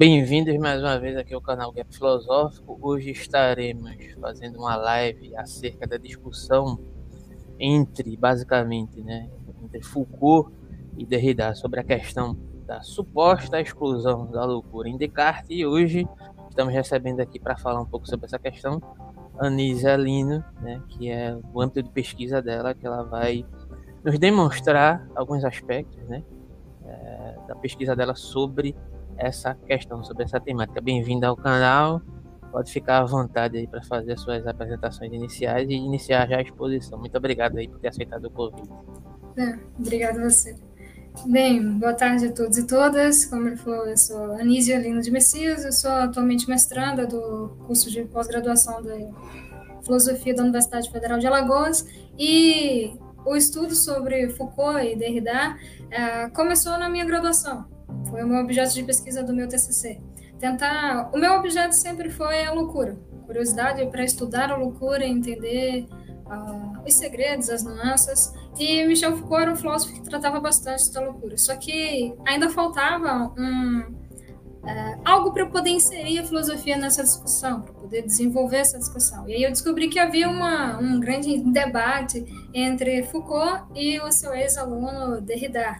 Bem-vindos mais uma vez aqui ao canal Gap Filosófico. Hoje estaremos fazendo uma live acerca da discussão entre, basicamente, né, entre Foucault e Derrida sobre a questão da suposta exclusão da loucura em Descartes. E hoje estamos recebendo aqui para falar um pouco sobre essa questão Anísia Lino, né, que é o âmbito de pesquisa dela, que ela vai nos demonstrar alguns aspectos né, é, da pesquisa dela sobre essa questão, sobre essa temática. Bem-vindo ao canal. Pode ficar à vontade aí para fazer as suas apresentações iniciais e iniciar já a exposição. Muito obrigado aí por ter aceitado o convite. É, obrigado a você. Bem, boa tarde a todos e todas. Como ele falou, eu sou Anísia Lino de Messias, eu sou atualmente mestranda do curso de pós-graduação da Filosofia da Universidade Federal de Alagoas e o estudo sobre Foucault e Derrida uh, começou na minha graduação. Foi o meu objeto de pesquisa do meu TCC. Tentar. O meu objeto sempre foi a loucura. Curiosidade para estudar a loucura, entender uh, os segredos, as nuances. E Michel Foucault era um filósofo que tratava bastante da loucura. Só que ainda faltava um, uh, algo para poder inserir a filosofia nessa discussão, para poder desenvolver essa discussão. E aí eu descobri que havia uma, um grande debate entre Foucault e o seu ex-aluno Derrida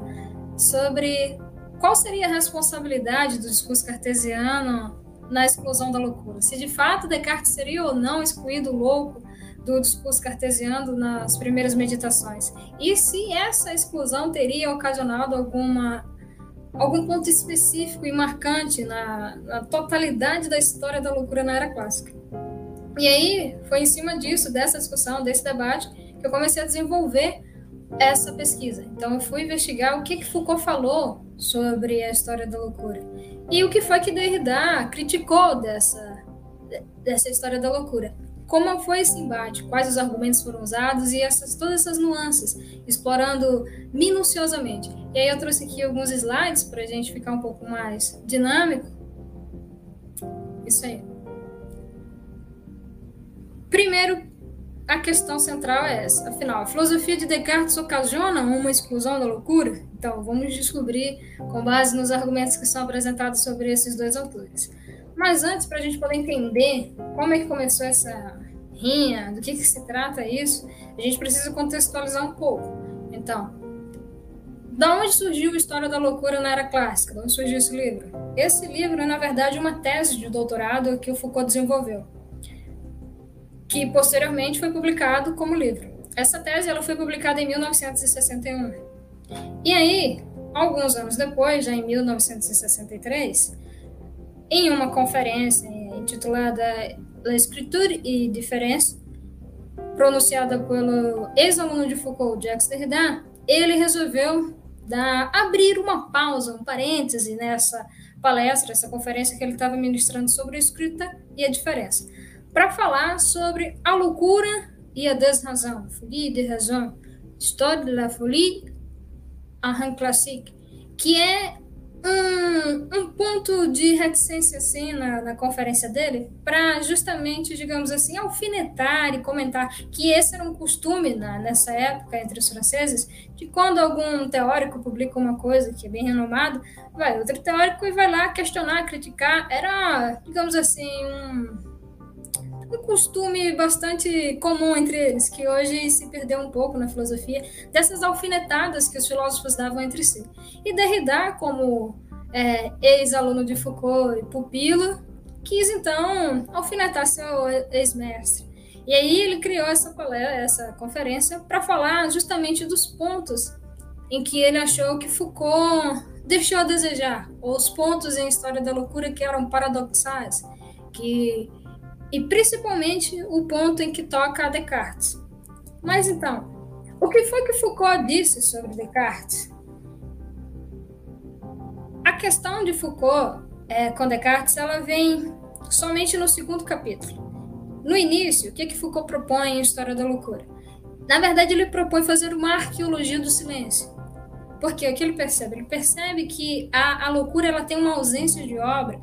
sobre qual seria a responsabilidade do discurso cartesiano na exclusão da loucura? Se de fato Descartes seria ou não excluído louco do discurso cartesiano nas primeiras meditações? E se essa exclusão teria ocasionado alguma algum ponto específico e marcante na, na totalidade da história da loucura na era clássica? E aí foi em cima disso, dessa discussão, desse debate, que eu comecei a desenvolver essa pesquisa. Então eu fui investigar o que, que Foucault falou sobre a história da loucura. E o que foi que Derrida criticou dessa, dessa história da loucura? Como foi esse embate? Quais os argumentos foram usados e essas, todas essas nuances, explorando minuciosamente. E aí eu trouxe aqui alguns slides para a gente ficar um pouco mais dinâmico. Isso aí. Primeiro, a questão central é essa. Afinal, a filosofia de Descartes ocasiona uma exclusão da loucura? Então, vamos descobrir com base nos argumentos que são apresentados sobre esses dois autores. Mas antes, para a gente poder entender como é que começou essa rinha, do que, que se trata isso, a gente precisa contextualizar um pouco. Então, da onde surgiu a História da Loucura na Era Clássica? De onde surgiu esse livro? Esse livro é, na verdade, uma tese de doutorado que o Foucault desenvolveu que posteriormente foi publicado como livro. Essa tese ela foi publicada em 1961. E aí, alguns anos depois, já em 1963, em uma conferência intitulada La Escriture et Différence, pronunciada pelo ex-aluno de Foucault, Jacques Derrida, ele resolveu dar, abrir uma pausa, um parêntese nessa palestra, essa conferência que ele estava ministrando sobre a escrita e a diferença para falar sobre a loucura e a desrazão, folie de raison, histoire de la folie en classique, que é um, um ponto de reticência assim na, na conferência dele para justamente, digamos assim, alfinetar e comentar que esse era um costume na, nessa época entre os franceses, de quando algum teórico publica uma coisa que é bem renomado, vai outro teórico e vai lá questionar, criticar, era, digamos assim, um um costume bastante comum entre eles, que hoje se perdeu um pouco na filosofia, dessas alfinetadas que os filósofos davam entre si. E Derrida, como é, ex-aluno de Foucault e pupilo, quis então alfinetar seu ex-mestre. E aí ele criou essa, essa conferência para falar justamente dos pontos em que ele achou que Foucault deixou a desejar, ou os pontos em História da Loucura que eram paradoxais, que e principalmente o ponto em que toca a Descartes. Mas então, o que foi que Foucault disse sobre Descartes? A questão de Foucault é, com Descartes ela vem somente no segundo capítulo. No início, o que, que Foucault propõe em História da Loucura? Na verdade, ele propõe fazer uma arqueologia do silêncio. Porque o que ele percebe? Ele percebe que a, a loucura ela tem uma ausência de obra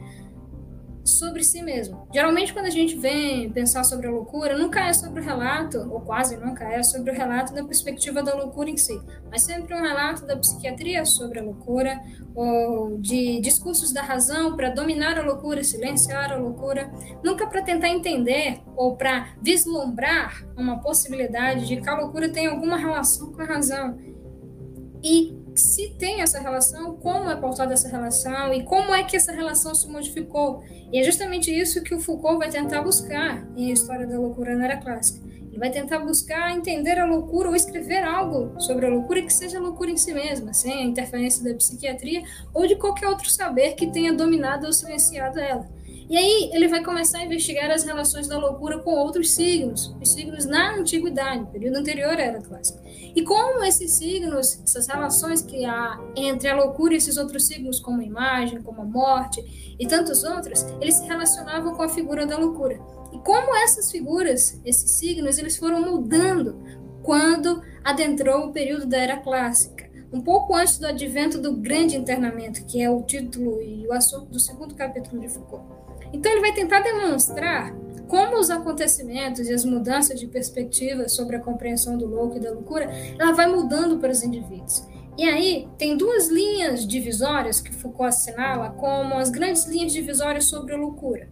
sobre si mesmo. Geralmente, quando a gente vem pensar sobre a loucura, nunca é sobre o relato, ou quase nunca é sobre o relato da perspectiva da loucura em si, mas sempre um relato da psiquiatria sobre a loucura, ou de discursos da razão para dominar a loucura, silenciar a loucura, nunca para tentar entender ou para vislumbrar uma possibilidade de que a loucura tem alguma relação com a razão. E se tem essa relação, como é pautada essa relação e como é que essa relação se modificou. E é justamente isso que o Foucault vai tentar buscar em História da Loucura na Era Clássica. Ele vai tentar buscar entender a loucura ou escrever algo sobre a loucura que seja loucura em si mesma, sem a interferência da psiquiatria ou de qualquer outro saber que tenha dominado ou silenciado ela. E aí ele vai começar a investigar as relações da loucura com outros signos, os signos na antiguidade, período anterior à era clássica. E como esses signos, essas relações que há entre a loucura e esses outros signos, como a imagem, como a morte e tantos outros, eles se relacionavam com a figura da loucura. E como essas figuras, esses signos, eles foram mudando quando adentrou o período da era clássica um pouco antes do advento do grande internamento, que é o título e o assunto do segundo capítulo de Foucault. Então, ele vai tentar demonstrar como os acontecimentos e as mudanças de perspectiva sobre a compreensão do louco e da loucura, ela vai mudando para os indivíduos. E aí, tem duas linhas divisórias que Foucault assinala como as grandes linhas divisórias sobre a loucura.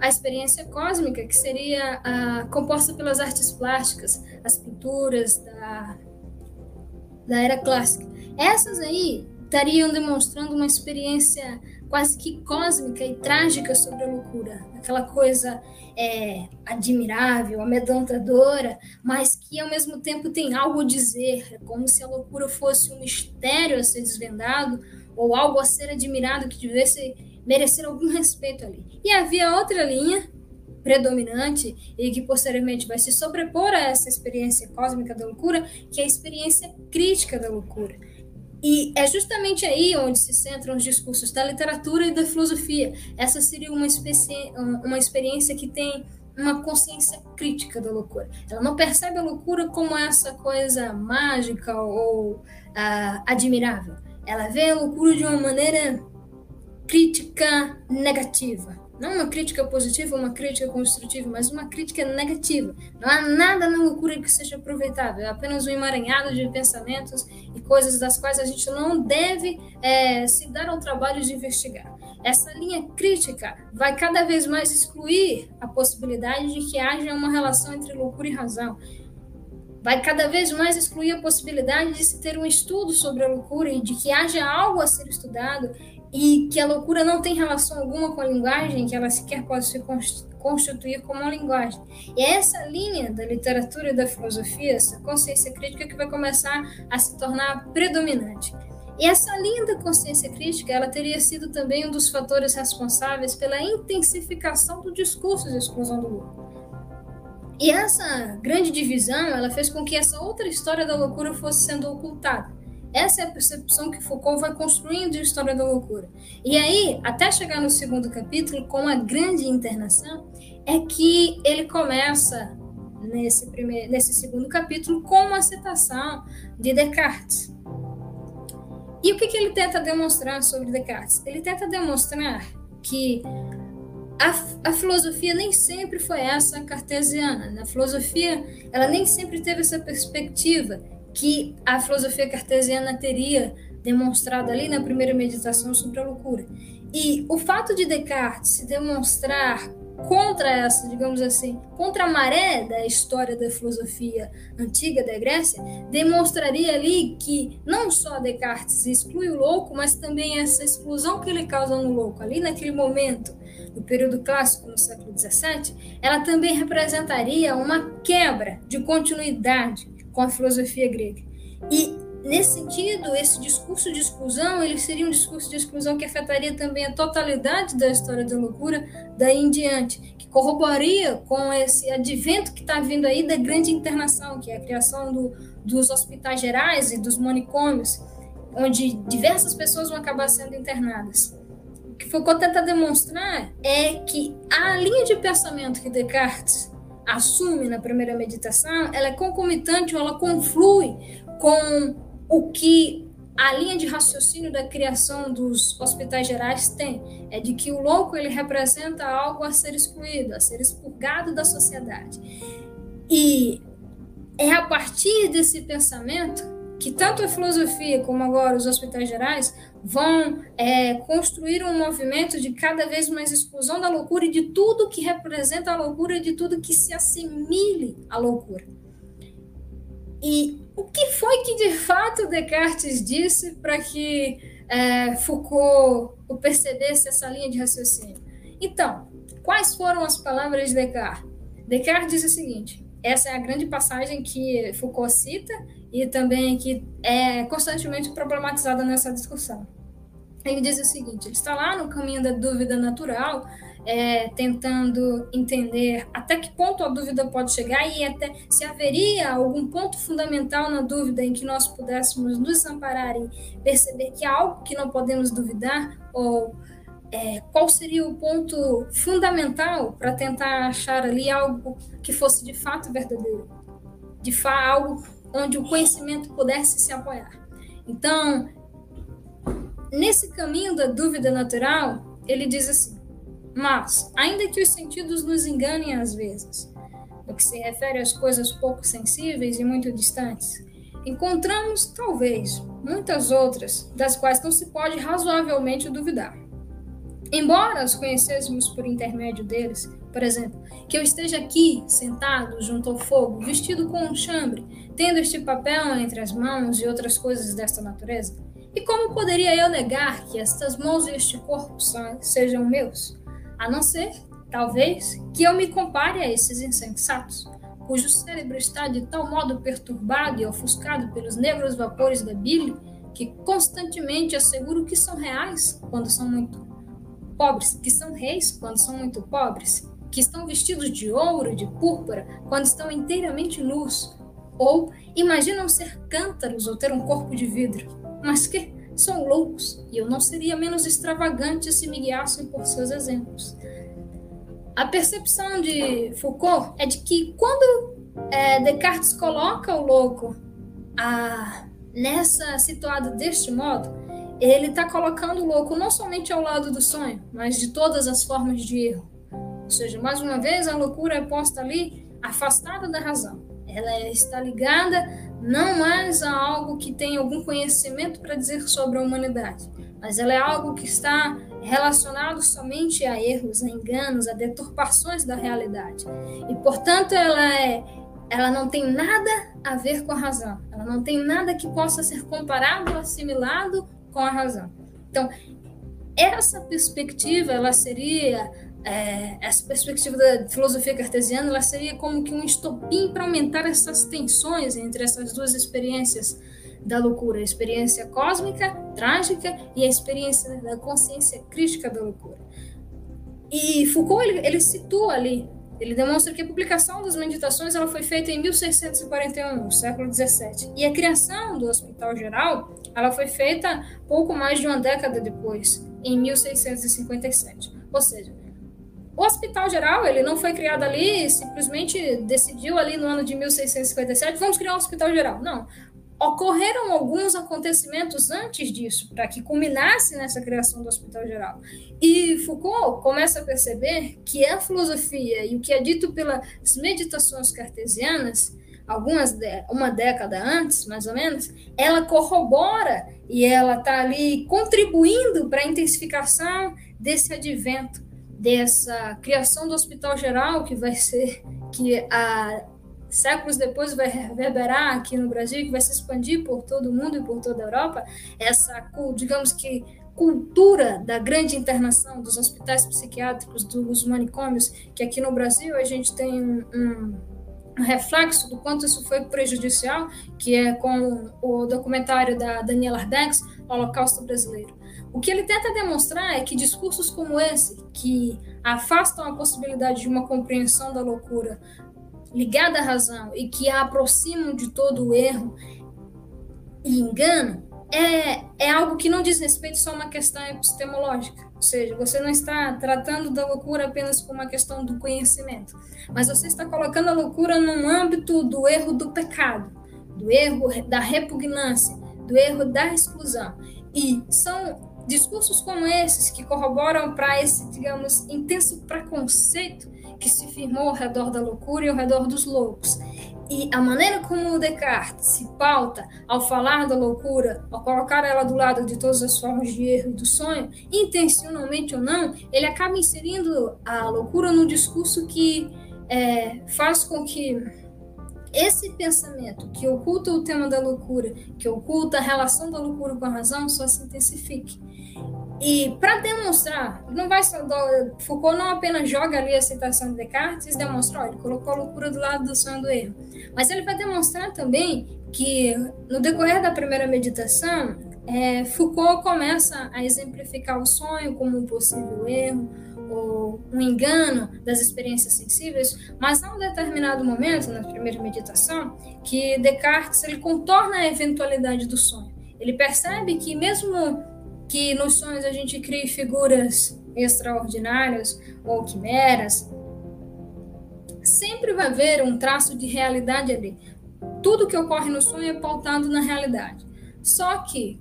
A experiência cósmica, que seria a, composta pelas artes plásticas, as pinturas da, da era clássica. Essas aí estariam demonstrando uma experiência quase que cósmica e trágica sobre a loucura, aquela coisa é, admirável, amedrontadora, mas que ao mesmo tempo tem algo a dizer, é como se a loucura fosse um mistério a ser desvendado ou algo a ser admirado que devesse merecer algum respeito ali. E havia outra linha predominante e que posteriormente vai se sobrepor a essa experiência cósmica da loucura, que é a experiência crítica da loucura e é justamente aí onde se centram os discursos da literatura e da filosofia. Essa seria uma, espécie, uma experiência que tem uma consciência crítica da loucura. Ela não percebe a loucura como essa coisa mágica ou uh, admirável. Ela vê a loucura de uma maneira crítica negativa. Não uma crítica positiva, uma crítica construtiva, mas uma crítica negativa. Não há nada na loucura que seja aproveitável, é apenas um emaranhado de pensamentos e coisas das quais a gente não deve é, se dar ao trabalho de investigar. Essa linha crítica vai cada vez mais excluir a possibilidade de que haja uma relação entre loucura e razão vai cada vez mais excluir a possibilidade de se ter um estudo sobre a loucura e de que haja algo a ser estudado e que a loucura não tem relação alguma com a linguagem, que ela sequer pode se constituir como uma linguagem. E é essa linha da literatura e da filosofia, essa consciência crítica, que vai começar a se tornar predominante. E essa linha da consciência crítica, ela teria sido também um dos fatores responsáveis pela intensificação do discurso de exclusão do louco. E essa grande divisão, ela fez com que essa outra história da loucura fosse sendo ocultada. Essa é a percepção que Foucault vai construindo de História da Loucura. E aí, até chegar no segundo capítulo, com a grande internação, é que ele começa, nesse, primeiro, nesse segundo capítulo, com uma citação de Descartes. E o que, que ele tenta demonstrar sobre Descartes? Ele tenta demonstrar que a, a, filosofia nem sempre foi essa cartesiana. Na filosofia, ela nem sempre teve essa perspectiva que a filosofia cartesiana teria demonstrado ali na primeira meditação sobre a loucura. E o fato de Descartes se demonstrar contra essa, digamos assim, contra a maré da história da filosofia antiga da Grécia, demonstraria ali que não só Descartes exclui o louco, mas também essa exclusão que ele causa no louco, ali naquele momento, no período clássico, no século XVII, ela também representaria uma quebra de continuidade com a filosofia grega. E nesse sentido, esse discurso de exclusão, ele seria um discurso de exclusão que afetaria também a totalidade da história da loucura daí em diante, que corroboraria com esse advento que está vindo aí da grande internação, que é a criação do, dos hospitais gerais e dos manicômios, onde diversas pessoas vão acabar sendo internadas. O que Foucault tenta demonstrar é que a linha de pensamento que Descartes assume na primeira meditação, ela é concomitante ou ela conflui com o que a linha de raciocínio da criação dos hospitais gerais tem é de que o louco ele representa algo a ser excluído, a ser expurgado da sociedade. E é a partir desse pensamento que tanto a filosofia como agora os hospitais gerais vão é, construir um movimento de cada vez mais exclusão da loucura e de tudo que representa a loucura e de tudo que se assimile à loucura. E o que foi que de fato Descartes disse para que é, Foucault percebesse essa linha de raciocínio? Então, quais foram as palavras de Descartes? Descartes diz o seguinte: essa é a grande passagem que Foucault cita e também que é constantemente problematizada nessa discussão. Ele diz o seguinte: ele está lá no caminho da dúvida natural, é, tentando entender até que ponto a dúvida pode chegar e até se haveria algum ponto fundamental na dúvida em que nós pudéssemos nos amparar e perceber que há algo que não podemos duvidar ou é, qual seria o ponto fundamental para tentar achar ali algo que fosse de fato verdadeiro, de fato algo onde o conhecimento pudesse se apoiar. Então, nesse caminho da dúvida natural, ele diz assim: mas, ainda que os sentidos nos enganem às vezes, no que se refere às coisas pouco sensíveis e muito distantes, encontramos, talvez, muitas outras, das quais não se pode razoavelmente duvidar. Embora os conhecêssemos por intermédio deles, por exemplo, que eu esteja aqui, sentado junto ao fogo, vestido com um chambre, tendo este papel entre as mãos e outras coisas desta natureza, e como poderia eu negar que estas mãos e este corpo sejam meus? A não ser, talvez, que eu me compare a esses insensatos, cujo cérebro está de tal modo perturbado e ofuscado pelos negros vapores da bile que constantemente asseguro que são reais quando são muito pobres, que são reis quando são muito pobres, que estão vestidos de ouro, de púrpura, quando estão inteiramente nus, ou imaginam ser cântaros ou ter um corpo de vidro, mas que? São loucos, e eu não seria menos extravagante se me guiassem por seus exemplos. A percepção de Foucault é de que quando é, Descartes coloca o louco a, nessa situado deste modo, ele está colocando o louco não somente ao lado do sonho, mas de todas as formas de erro. Ou seja, mais uma vez, a loucura é posta ali afastada da razão. Ela está ligada não mais a algo que tem algum conhecimento para dizer sobre a humanidade, mas ela é algo que está relacionado somente a erros, a enganos, a deturpações da realidade. E, portanto, ela é ela não tem nada a ver com a razão. Ela não tem nada que possa ser comparado, assimilado com a razão. Então, essa perspectiva, ela seria é, essa perspectiva da filosofia cartesiana, ela seria como que um estopim para aumentar essas tensões entre essas duas experiências da loucura, a experiência cósmica, trágica e a experiência da consciência crítica da loucura. E Foucault ele, ele situa ali ele demonstra que a publicação das meditações ela foi feita em 1641, no século 17, e a criação do Hospital Geral ela foi feita pouco mais de uma década depois, em 1657. Ou seja, o Hospital Geral ele não foi criado ali, simplesmente decidiu ali no ano de 1657, vamos criar um Hospital Geral. Não, ocorreram alguns acontecimentos antes disso, para que culminasse nessa criação do Hospital Geral. E Foucault começa a perceber que a filosofia e o que é dito pelas meditações cartesianas, algumas uma década antes, mais ou menos, ela corrobora e ela está ali contribuindo para a intensificação desse advento, dessa criação do Hospital Geral que vai ser que a séculos depois vai reverberar aqui no Brasil, que vai se expandir por todo o mundo e por toda a Europa, essa, digamos que, cultura da grande internação dos hospitais psiquiátricos, dos manicômios, que aqui no Brasil a gente tem um, um, reflexo do quanto isso foi prejudicial, que é com o documentário da Daniela Arbenz, Holocausto Brasileiro. O que ele tenta demonstrar é que discursos como esse, que afastam a possibilidade de uma compreensão da loucura ligada à razão e que a aproximam de todo o erro e engano, é, é algo que não diz respeito só a uma questão epistemológica. Ou seja, você não está tratando da loucura apenas como uma questão do conhecimento, mas você está colocando a loucura no âmbito do erro do pecado, do erro da repugnância, do erro da exclusão. E são discursos como esses que corroboram para esse, digamos, intenso preconceito que se firmou ao redor da loucura e ao redor dos loucos. E a maneira como Descartes se pauta ao falar da loucura, ao colocar ela do lado de todas as formas de erro e do sonho, intencionalmente ou não, ele acaba inserindo a loucura num discurso que é, faz com que esse pensamento que oculta o tema da loucura, que oculta a relação da loucura com a razão, só se intensifique. E para demonstrar, não vai só, Foucault não apenas joga ali a citação de Descartes e demonstra, ele colocou a loucura do lado do sonho do erro, mas ele vai demonstrar também que no decorrer da primeira meditação, é, Foucault começa a exemplificar o sonho como um possível erro, ou um engano das experiências sensíveis, mas há um determinado momento na primeira meditação que Descartes ele contorna a eventualidade do sonho. Ele percebe que mesmo que nos sonhos a gente crie figuras extraordinárias ou quimeras, sempre vai haver um traço de realidade ali. Tudo que ocorre no sonho é pautado na realidade. Só que,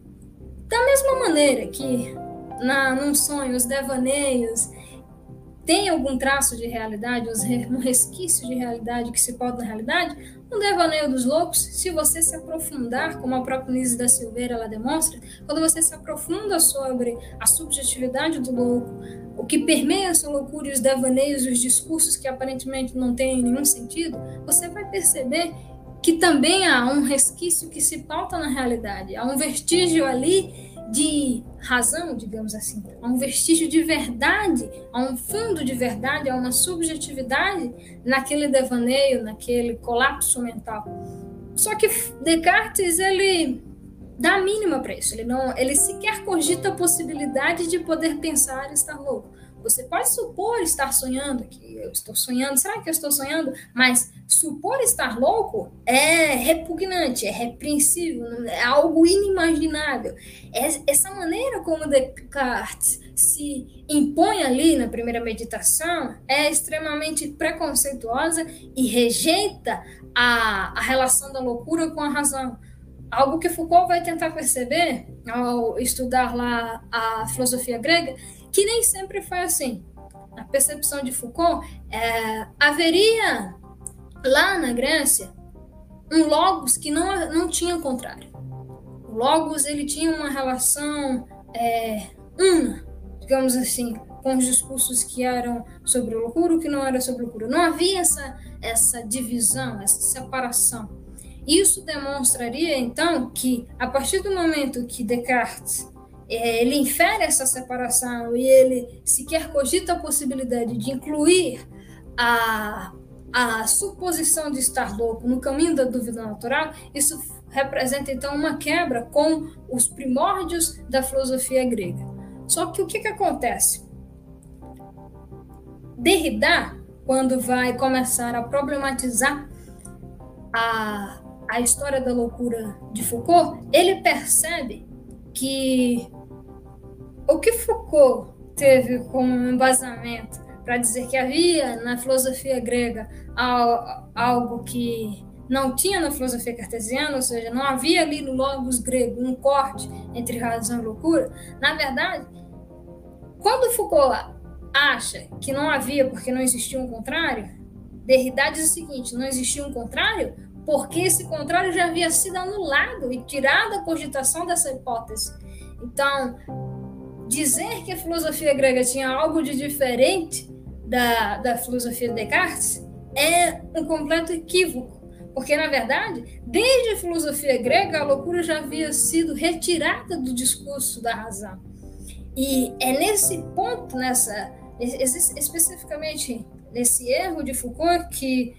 da mesma maneira que na, num sonho os devaneios tem algum traço de realidade, um resquício de realidade que se pode na realidade, um devaneio dos loucos, se você se aprofundar, como a própria Nise da Silveira ela demonstra, quando você se aprofunda sobre a subjetividade do louco, o que permeia a sua loucura e os devaneios e os discursos que aparentemente não têm nenhum sentido, você vai perceber que também há um resquício que se pauta na realidade, há um vestígio ali de razão, digamos assim, a um vestígio de verdade, a um fundo de verdade, a uma subjetividade naquele devaneio, naquele colapso mental. Só que Descartes ele dá a mínima para isso. Ele não, ele sequer cogita a possibilidade de poder pensar estar louco. Você pode supor estar sonhando, que eu estou sonhando, será que eu estou sonhando? Mas supor estar louco é repugnante, é repreensível, é algo inimaginável. É, essa maneira como Descartes se impõe ali na primeira meditação é extremamente preconceituosa e rejeita a, a relação da loucura com a razão. Algo que Foucault vai tentar perceber ao estudar lá a filosofia grega que nem sempre foi assim. A percepção de Foucault é, haveria lá na Grécia um logos que não, não tinha o contrário. O logos ele tinha uma relação é, una, digamos assim, com os discursos que eram sobre loucura e que não era sobre loucura. Não havia essa, essa divisão, essa separação. Isso demonstraria, então, que a partir do momento que Descartes ele infere essa separação e ele sequer cogita a possibilidade de incluir a, a suposição de estar louco no caminho da dúvida natural, isso representa então uma quebra com os primórdios da filosofia grega. Só que o que, que acontece? Derrida, quando vai começar a problematizar a, a história da loucura de Foucault, ele percebe que o que Foucault teve como embasamento para dizer que havia na filosofia grega algo que não tinha na filosofia cartesiana, ou seja, não havia ali no logos grego um corte entre razão e loucura, na verdade, quando Foucault acha que não havia porque não existia um contrário, Derrida diz o seguinte: não existia um contrário porque esse contrário já havia sido anulado e tirado a cogitação dessa hipótese. Então, dizer que a filosofia grega tinha algo de diferente da, da filosofia de Descartes é um completo equívoco, porque, na verdade, desde a filosofia grega, a loucura já havia sido retirada do discurso da razão. E é nesse ponto, nessa especificamente nesse erro de Foucault, que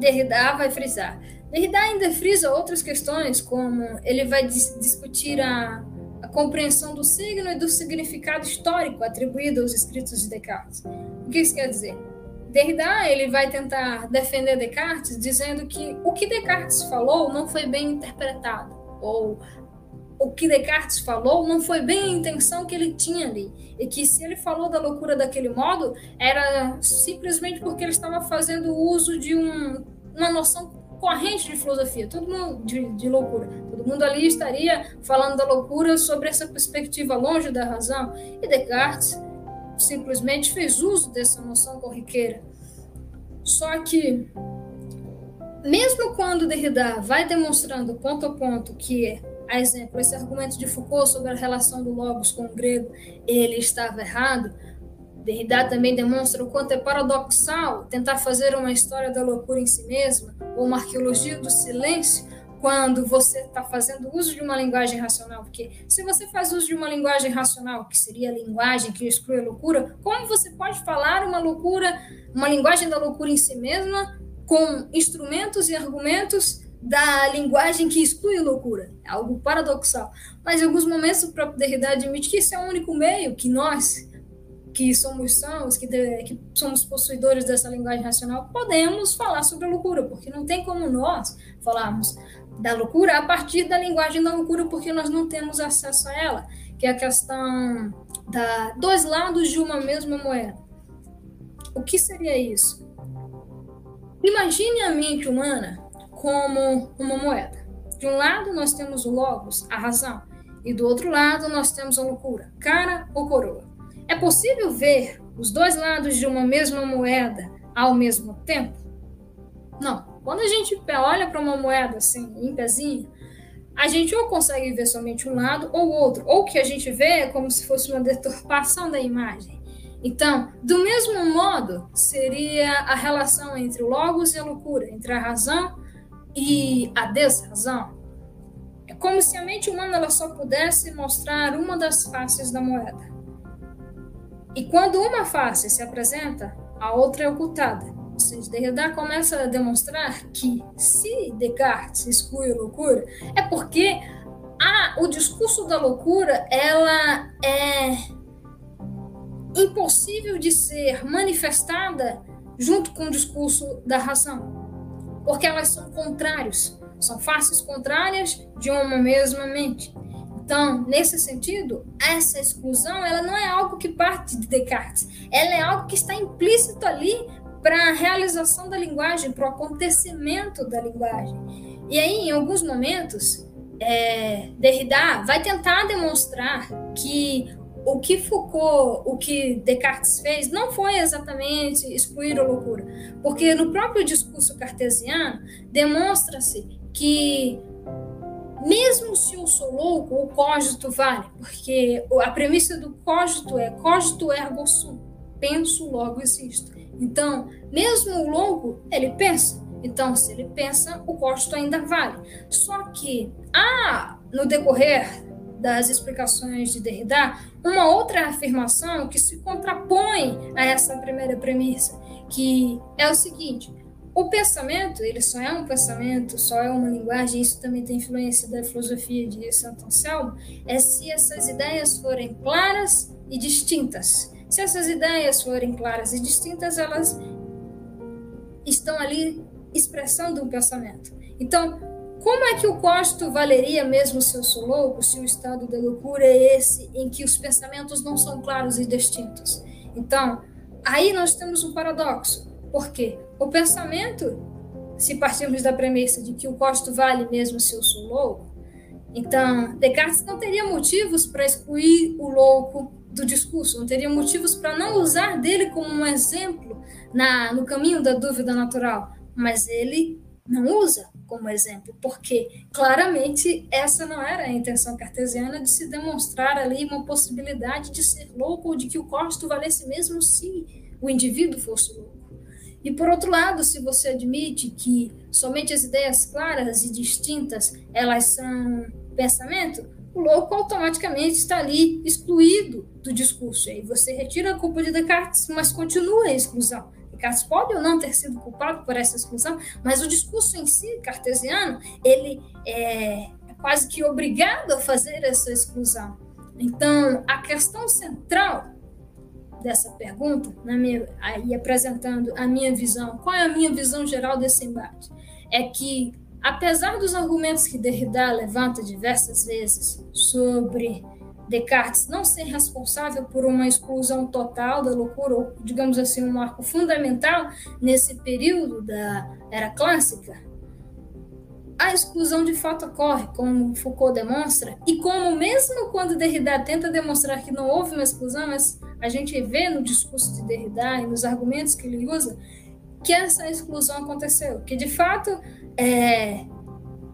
Derrida vai frisar. Derrida ainda frisa outras questões, como ele vai dis discutir a a compreensão do signo e do significado histórico atribuído aos escritos de Descartes. O que isso quer dizer? Derrida ele vai tentar defender Descartes dizendo que o que Descartes falou não foi bem interpretado, ou o que Descartes falou não foi bem a intenção que ele tinha ali, e que se ele falou da loucura daquele modo, era simplesmente porque ele estava fazendo uso de um, uma noção corrente de filosofia, todo mundo de, de, loucura. Todo mundo ali estaria falando da loucura sobre essa perspectiva longe da razão. E Descartes simplesmente fez uso dessa noção corriqueira. Só que, mesmo quando Derrida vai demonstrando ponto a ponto que, a exemplo, esse argumento de Foucault sobre a relação do logos com o grego, ele estava errado, Derrida também demonstra o quanto é paradoxal tentar fazer uma história da loucura em si mesma, ou uma arqueologia do silêncio, quando você está fazendo uso de uma linguagem racional. Porque se você faz uso de uma linguagem racional, que seria a linguagem que exclui a loucura, como você pode falar uma loucura, uma linguagem da loucura em si mesma, com instrumentos e argumentos da linguagem que exclui a loucura? É algo paradoxal. Mas em alguns momentos o próprio Derrida admite que esse é o único meio que nós que somos sãos, que, de, que somos possuidores dessa linguagem racional, podemos falar sobre a loucura, porque não tem como nós falarmos da loucura a partir da linguagem da loucura, porque nós não temos acesso a ela, que é a questão da dois lados de uma mesma moeda. O que seria isso? Imagine a mente humana como uma moeda. De um lado nós temos o logos, a razão, e do outro lado nós temos a loucura, cara ou coroa. É possível ver os dois lados de uma mesma moeda ao mesmo tempo? Não. Quando a gente olha para uma moeda assim, em pezinho, a gente ou consegue ver somente um lado ou outro, ou que a gente vê é como se fosse uma deturpação da imagem. Então, do mesmo modo, seria a relação entre o logos e a loucura, entre a razão e a desrazão. É como se a mente humana ela só pudesse mostrar uma das faces da moeda. E quando uma face se apresenta, a outra é ocultada. Ou seja, Derrida começa a demonstrar que se Descartes exclui a loucura, é porque a, o discurso da loucura ela é impossível de ser manifestada junto com o discurso da razão, porque elas são contrários, são faces contrárias de uma mesma mente. Então, nesse sentido, essa exclusão ela não é algo que parte de Descartes, ela é algo que está implícito ali para a realização da linguagem, para o acontecimento da linguagem. E aí, em alguns momentos, é, Derrida vai tentar demonstrar que o que Foucault, o que Descartes fez, não foi exatamente excluir a loucura, porque no próprio discurso cartesiano demonstra-se que mesmo se eu sou louco, o cogito vale, porque a premissa do cogito é cogito ergo sum, penso, logo existo. Então, mesmo o louco, ele pensa. Então, se ele pensa, o cogito ainda vale. Só que há, no decorrer das explicações de Derrida, uma outra afirmação que se contrapõe a essa primeira premissa, que é o seguinte: o pensamento, ele só é um pensamento, só é uma linguagem, isso também tem influência da filosofia de Santo Anselmo, é se essas ideias forem claras e distintas. Se essas ideias forem claras e distintas, elas estão ali expressando um pensamento. Então, como é que o costo valeria mesmo se eu sou louco, se o estado da loucura é esse em que os pensamentos não são claros e distintos? Então, aí nós temos um paradoxo. Por quê? O pensamento, se partirmos da premissa de que o custo vale mesmo se eu sou louco, então Descartes não teria motivos para excluir o louco do discurso, não teria motivos para não usar dele como um exemplo na, no caminho da dúvida natural, mas ele não usa como exemplo, porque claramente essa não era a intenção cartesiana de se demonstrar ali uma possibilidade de ser louco ou de que o custo valesse mesmo se o indivíduo fosse louco. E por outro lado, se você admite que somente as ideias claras e distintas elas são pensamento, o louco automaticamente está ali excluído do discurso. E aí você retira a culpa de Descartes, mas continua a exclusão. Descartes pode ou não ter sido culpado por essa exclusão, mas o discurso em si, cartesiano, ele é quase que obrigado a fazer essa exclusão. Então, a questão central dessa pergunta, na minha, aí apresentando a minha visão, qual é a minha visão geral desse embate? É que, apesar dos argumentos que Derrida levanta diversas vezes sobre Descartes não ser responsável por uma exclusão total da loucura, ou, digamos assim, um marco fundamental nesse período da era clássica, a exclusão de fato ocorre, como Foucault demonstra, e como mesmo quando Derrida tenta demonstrar que não houve uma exclusão, mas a gente vê no discurso de Derrida e nos argumentos que ele usa que essa exclusão aconteceu, que de fato é,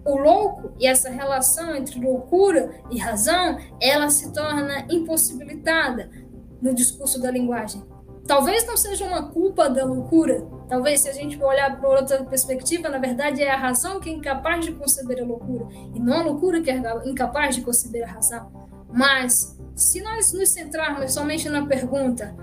o louco e essa relação entre loucura e razão, ela se torna impossibilitada no discurso da linguagem. Talvez não seja uma culpa da loucura, talvez se a gente olhar por outra perspectiva, na verdade é a razão que é incapaz de conceber a loucura, e não a loucura que é incapaz de conceber a razão. Mas, se nós nos centrarmos somente na pergunta,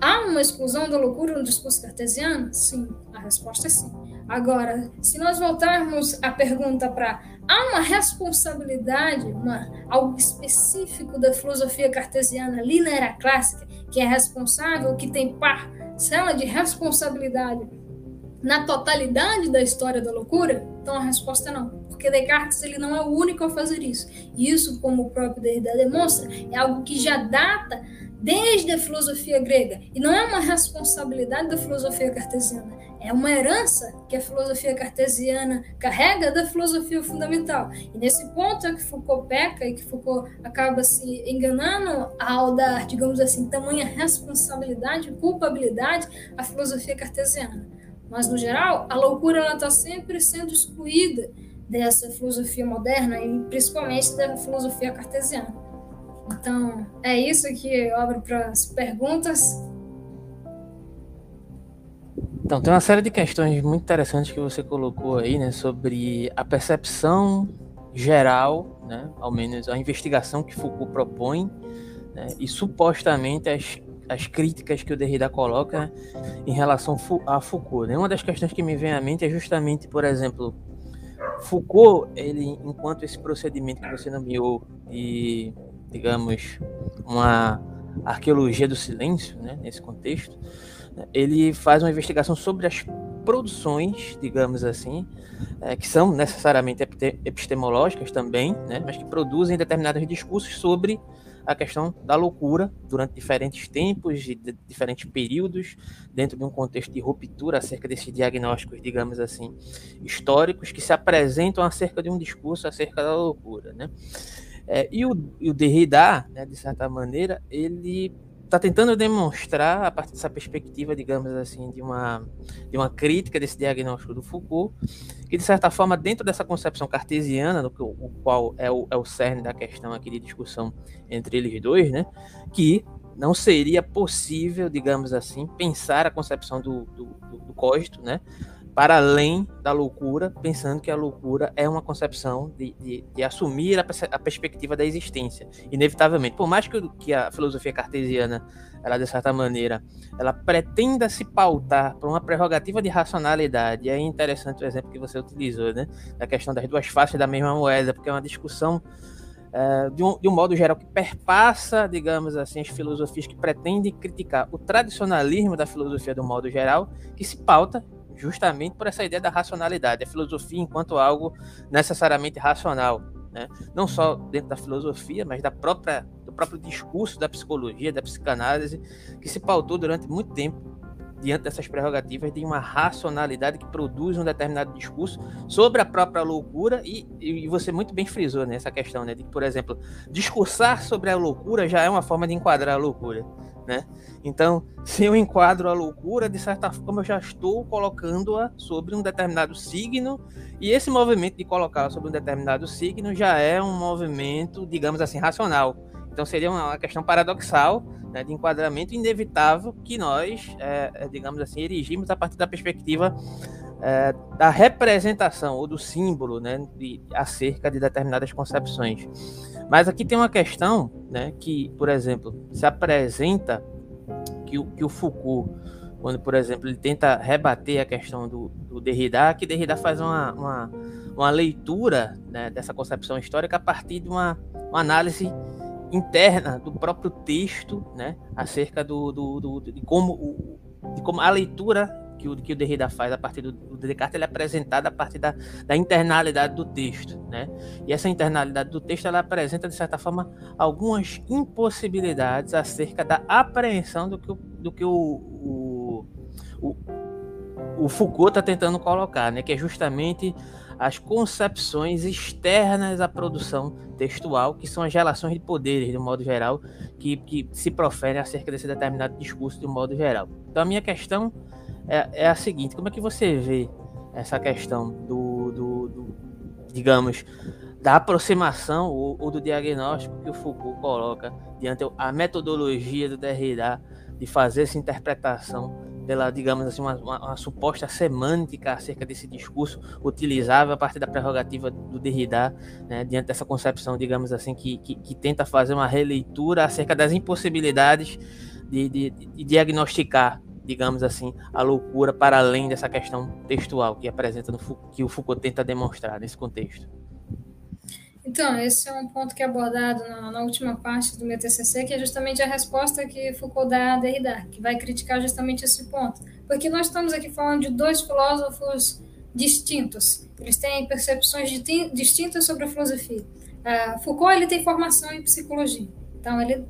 há uma exclusão da loucura no discurso cartesiano? Sim, a resposta é sim. Agora, se nós voltarmos a pergunta para há uma responsabilidade, uma, algo específico da filosofia cartesiana ali na era clássica que é responsável, que tem parcela de responsabilidade na totalidade da história da loucura? Então a resposta é não, porque Descartes ele não é o único a fazer isso. E isso, como o próprio Derrida demonstra, é algo que já data desde a filosofia grega e não é uma responsabilidade da filosofia cartesiana é uma herança que a filosofia cartesiana carrega da filosofia fundamental. E nesse ponto é que Foucault peca e que Foucault acaba se enganando ao dar, digamos assim, tamanha responsabilidade, culpabilidade à filosofia cartesiana. Mas, no geral, a loucura está sempre sendo excluída dessa filosofia moderna e principalmente da filosofia cartesiana. Então, é isso que eu abro para as perguntas. Então, tem uma série de questões muito interessantes que você colocou aí, né, sobre a percepção geral, né, ao menos a investigação que Foucault propõe, né, e supostamente as, as críticas que o Derrida coloca em relação a Foucault. Né? Uma das questões que me vem à mente é justamente, por exemplo, Foucault, ele, enquanto esse procedimento que você nomeou de, digamos, uma arqueologia do silêncio, né, nesse contexto, ele faz uma investigação sobre as produções, digamos assim, é, que são necessariamente epistemológicas também, né, mas que produzem determinados discursos sobre a questão da loucura durante diferentes tempos e de diferentes períodos, dentro de um contexto de ruptura acerca desses diagnósticos, digamos assim, históricos, que se apresentam acerca de um discurso acerca da loucura. Né? É, e, o, e o Derrida, né, de certa maneira, ele está tentando demonstrar, a partir dessa perspectiva, digamos assim, de uma, de uma crítica desse diagnóstico do Foucault, que, de certa forma, dentro dessa concepção cartesiana, no, o qual é o, é o cerne da questão aqui de discussão entre eles dois, né, que não seria possível, digamos assim, pensar a concepção do, do, do, do né, para além da loucura, pensando que a loucura é uma concepção de, de, de assumir a, a, perspectiva da existência, inevitavelmente. Por mais que, que, a filosofia cartesiana, ela de certa maneira, ela pretenda se pautar por uma prerrogativa de racionalidade, e é interessante o exemplo que você utilizou, né, da questão das duas faces da mesma moeda, porque é uma discussão é, de, um, de um modo geral que perpassa, digamos assim, as filosofias que pretendem criticar o tradicionalismo da filosofia do modo geral, que se pauta justamente por essa ideia da racionalidade, a filosofia enquanto algo necessariamente racional, né? não só dentro da filosofia, mas da própria, do próprio discurso da psicologia, da psicanálise, que se pautou durante muito tempo diante dessas prerrogativas de uma racionalidade que produz um determinado discurso sobre a própria loucura e, e você muito bem frisou nessa né, questão, né, de que, por exemplo, discursar sobre a loucura já é uma forma de enquadrar a loucura, né? Então, se eu enquadro a loucura, de certa forma eu já estou colocando-a sobre um determinado signo e esse movimento de colocar sobre um determinado signo já é um movimento, digamos assim, racional. Então seria uma questão paradoxal né, de enquadramento inevitável que nós, é, digamos assim, erigimos a partir da perspectiva é, da representação ou do símbolo né, de, acerca de determinadas concepções. Mas aqui tem uma questão né, que, por exemplo, se apresenta que, que o Foucault, quando, por exemplo, ele tenta rebater a questão do, do Derrida, que Derrida faz uma, uma, uma leitura né, dessa concepção histórica a partir de uma, uma análise interna do próprio texto, né, acerca do, do, do de como de como a leitura que o, que o Derrida faz a partir do, do Descartes ele é apresentada a partir da, da internalidade do texto, né? E essa internalidade do texto ela apresenta de certa forma algumas impossibilidades acerca da apreensão do que o, do que o, o, o, o Foucault está tentando colocar, né? Que é justamente as concepções externas à produção textual, que são as relações de poderes, de um modo geral, que, que se proferem acerca desse determinado discurso, de um modo geral. Então, a minha questão é, é a seguinte: como é que você vê essa questão do, do, do digamos, da aproximação ou, ou, do diagnóstico que o Foucault coloca diante a metodologia do Derrida de fazer essa interpretação pela, digamos assim, uma, uma, uma, suposta semântica acerca desse discurso utilizável a partir da prerrogativa do Derrida, né, diante dessa concepção, digamos assim, que, que, que, tenta fazer uma releitura acerca das impossibilidades de, de, de diagnosticar, digamos assim, a loucura para além dessa questão textual que apresenta no, que o Foucault tenta demonstrar nesse contexto. Então, esse é um ponto que é abordado na, na, última parte do meu TCC, que é justamente a resposta que Foucault dá a Derrida, que vai criticar justamente esse ponto. Porque nós estamos aqui falando de dois filósofos distintos. Eles têm percepções distintas sobre a filosofia. Uh, Foucault ele tem formação em psicologia. Então, ele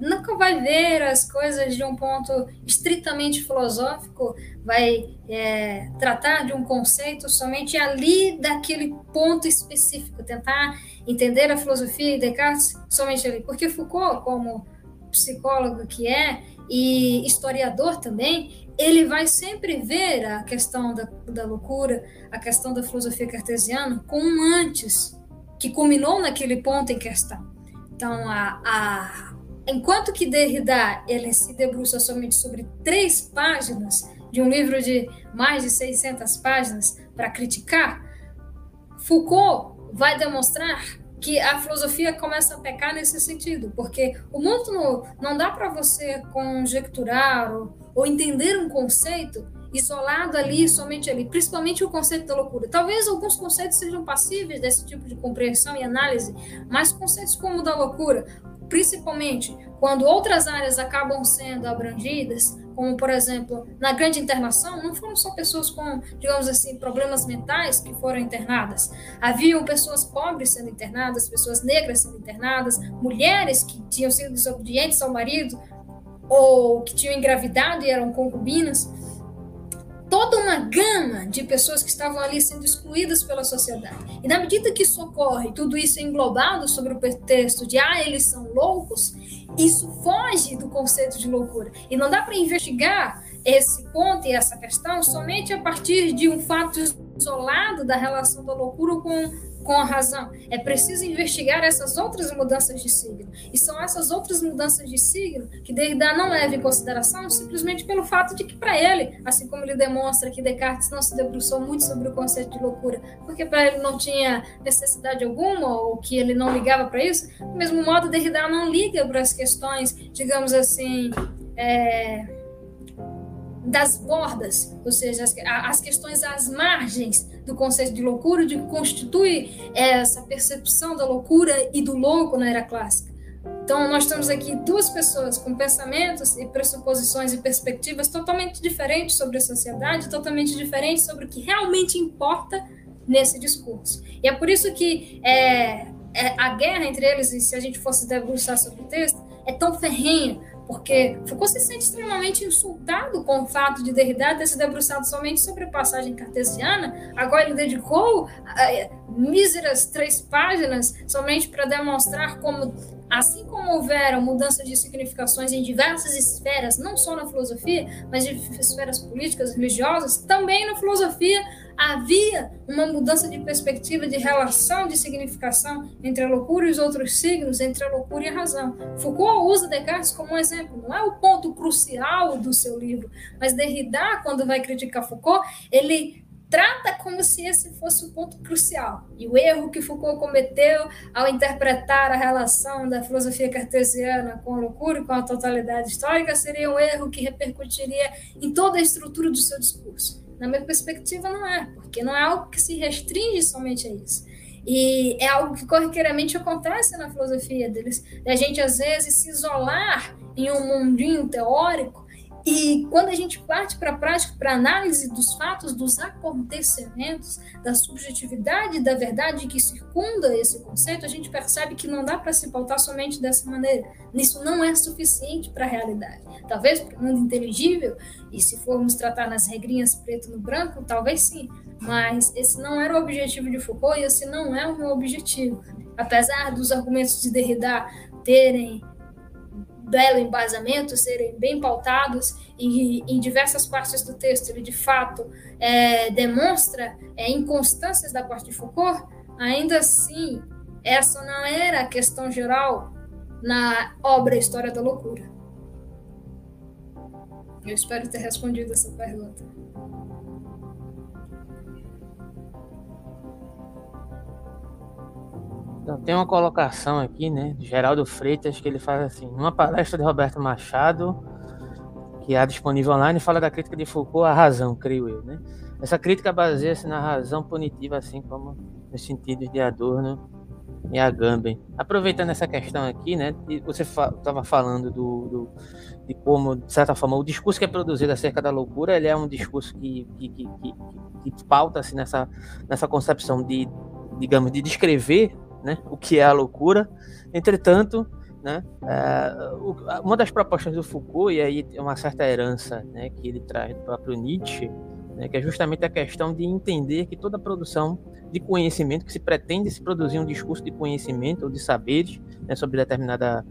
nunca vai ver as coisas de um ponto estritamente filosófico, vai é, tratar de um conceito somente ali daquele ponto específico, tentar entender a filosofia e Descartes somente ali. Porque Foucault, como psicólogo que é e historiador também, ele vai sempre ver a questão da, da loucura, a questão da filosofia cartesiana, com um antes, que culminou naquele ponto em questão. Então, a, a enquanto que Derrida ele se debruça somente sobre três páginas de um livro de mais de 600 páginas para criticar, Foucault vai demonstrar que a filosofia começa a pecar nesse sentido, porque o mundo não, não dá para você conjecturar ou, ou entender um conceito isolado ali, somente ali, principalmente o conceito da loucura. Talvez alguns conceitos sejam passíveis desse tipo de compreensão e análise, mas conceitos como o da loucura, principalmente quando outras áreas acabam sendo abrangidas, como por exemplo na grande internação, não foram só pessoas com, digamos assim, problemas mentais que foram internadas. Haviam pessoas pobres sendo internadas, pessoas negras sendo internadas, mulheres que tinham sido desobedientes ao marido ou que tinham engravidado e eram concubinas toda uma gama de pessoas que estavam ali sendo excluídas pela sociedade. E na medida que isso ocorre, tudo isso é englobado sobre o pretexto de ah, eles são loucos, isso foge do conceito de loucura. E não dá para investigar esse ponto e essa questão somente a partir de um fato isolado da relação da loucura com com a razão. É preciso investigar essas outras mudanças de signo. E são essas outras mudanças de signo que Derrida não leva em consideração simplesmente pelo fato de que, para ele, assim como ele demonstra que Descartes não se debruçou muito sobre o conceito de loucura, porque para ele não tinha necessidade alguma ou que ele não ligava para isso, do mesmo modo, Derrida não liga para as questões, digamos assim, é, das bordas, ou seja, as, as, questões às margens do conceito de loucura, de que constitui essa percepção da loucura e do louco na era clássica. Então, nós temos aqui duas pessoas com pensamentos e pressuposições e perspectivas totalmente diferentes sobre a sociedade, totalmente diferentes sobre o que realmente importa nesse discurso. E é por isso que é, é, a guerra entre eles, e se a gente fosse debruçar sobre o texto, é tão ferrenha, porque Foucault se sente extremamente insultado com o fato de Derrida ter se debruçado somente sobre a passagem cartesiana. Agora ele dedicou é, míseras três páginas somente para demonstrar como, assim como houveram mudanças de significações em diversas esferas, não só na filosofia, mas de esferas políticas, religiosas, também na filosofia havia uma mudança de perspectiva, de relação de significação entre a loucura e os outros signos, entre a loucura e a razão. Foucault usa Descartes como um exemplo, não é o ponto crucial do seu livro, mas Derrida, quando vai criticar Foucault, ele trata como se esse fosse o ponto crucial. E o erro que Foucault cometeu ao interpretar a relação da filosofia cartesiana com a loucura e com a totalidade histórica seria um erro que repercutiria em toda a estrutura do seu discurso. Na minha perspectiva, não é, porque não é algo que se restringe somente a isso. E é algo que corriqueiramente acontece na filosofia deles, da gente às vezes se isolar em um mundinho teórico e quando a gente parte para a prática, para análise dos fatos, dos acontecimentos, da subjetividade da verdade que circunda esse conceito, a gente percebe que não dá para se pautar somente dessa maneira. Isso não é suficiente para a realidade. Talvez para o mundo inteligível, e se formos tratar nas regrinhas preto no branco, talvez sim, Mas esse não era o objetivo de Foucault e esse não é o meu objetivo. Apesar dos argumentos de Derrida terem belo embasamento, serem bem pautados e em diversas partes do texto ele de fato é, demonstra é, inconstâncias da parte de Foucault, ainda assim essa não era a questão geral na obra História da Loucura. Eu espero ter respondido essa pergunta. Então, tem uma colocação aqui, né, Geraldo Freitas, que ele faz assim: numa palestra de Roberto Machado, que há disponível online, fala da crítica de Foucault à razão, creio eu, né? Essa crítica baseia-se na razão punitiva, assim como nos sentidos de Adorno e Agamben. Aproveitando essa questão aqui, né, você estava fa falando do, do, de como, de certa forma, o discurso que é produzido acerca da loucura, ele é um discurso que, que, que, que, que pauta-se nessa, nessa concepção de, digamos, de descrever né, o que é a loucura. Entretanto, né, é, uma das propostas do Foucault, e aí uma certa herança né, que ele traz do próprio Nietzsche, né, que é justamente a questão de entender que toda produção de conhecimento, que se pretende se produzir um discurso de conhecimento ou de saberes né, sobre determinada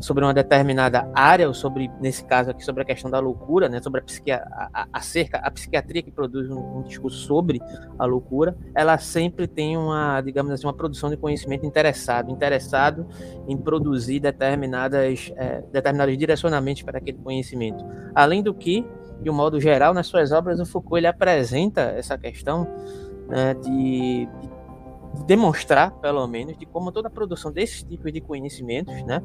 sobre uma determinada área, ou sobre, nesse caso aqui, sobre a questão da loucura, né, sobre a, psiqui a, acerca, a psiquiatria que produz um, um, discurso sobre a loucura, ela sempre tem uma, digamos assim, uma produção de conhecimento interessado, interessado em produzir determinadas, é, determinados direcionamentos para aquele conhecimento. Além do que, de um modo geral, nas suas obras, o Foucault ele apresenta essa questão né, de, de demonstrar, pelo menos, de como toda a produção desses tipos de conhecimentos, né,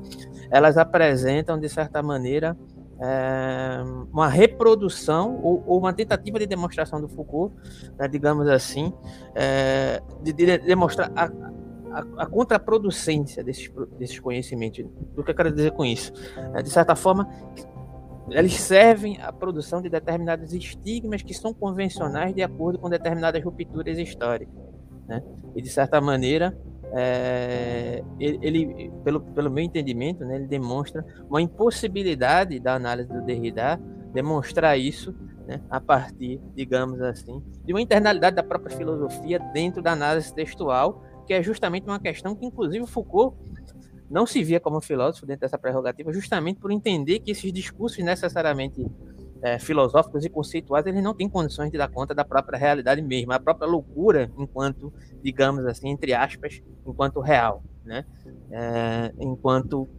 elas apresentam, de certa maneira, é, uma reprodução ou, ou, uma tentativa de demonstração do Foucault, né, digamos assim, é, de, de, demonstrar a, a, a, contraproducência desses, desses conhecimentos. O que eu quero dizer com isso? É, de certa forma, eles servem à produção de determinados estigmas que são convencionais de acordo com determinadas rupturas históricas. Né? E de certa maneira, é, ele, pelo, pelo meu entendimento, né, ele demonstra uma impossibilidade da análise do Derrida demonstrar isso né, a partir, digamos assim, de uma internalidade da própria filosofia dentro da análise textual, que é justamente uma questão que, inclusive, Foucault não se via como filósofo dentro dessa prerrogativa, justamente por entender que esses discursos necessariamente é, filosóficos e conceituais, eles não têm condições de dar conta da própria realidade mesmo, a própria loucura, enquanto, digamos assim, entre aspas, enquanto real, né? É, enquanto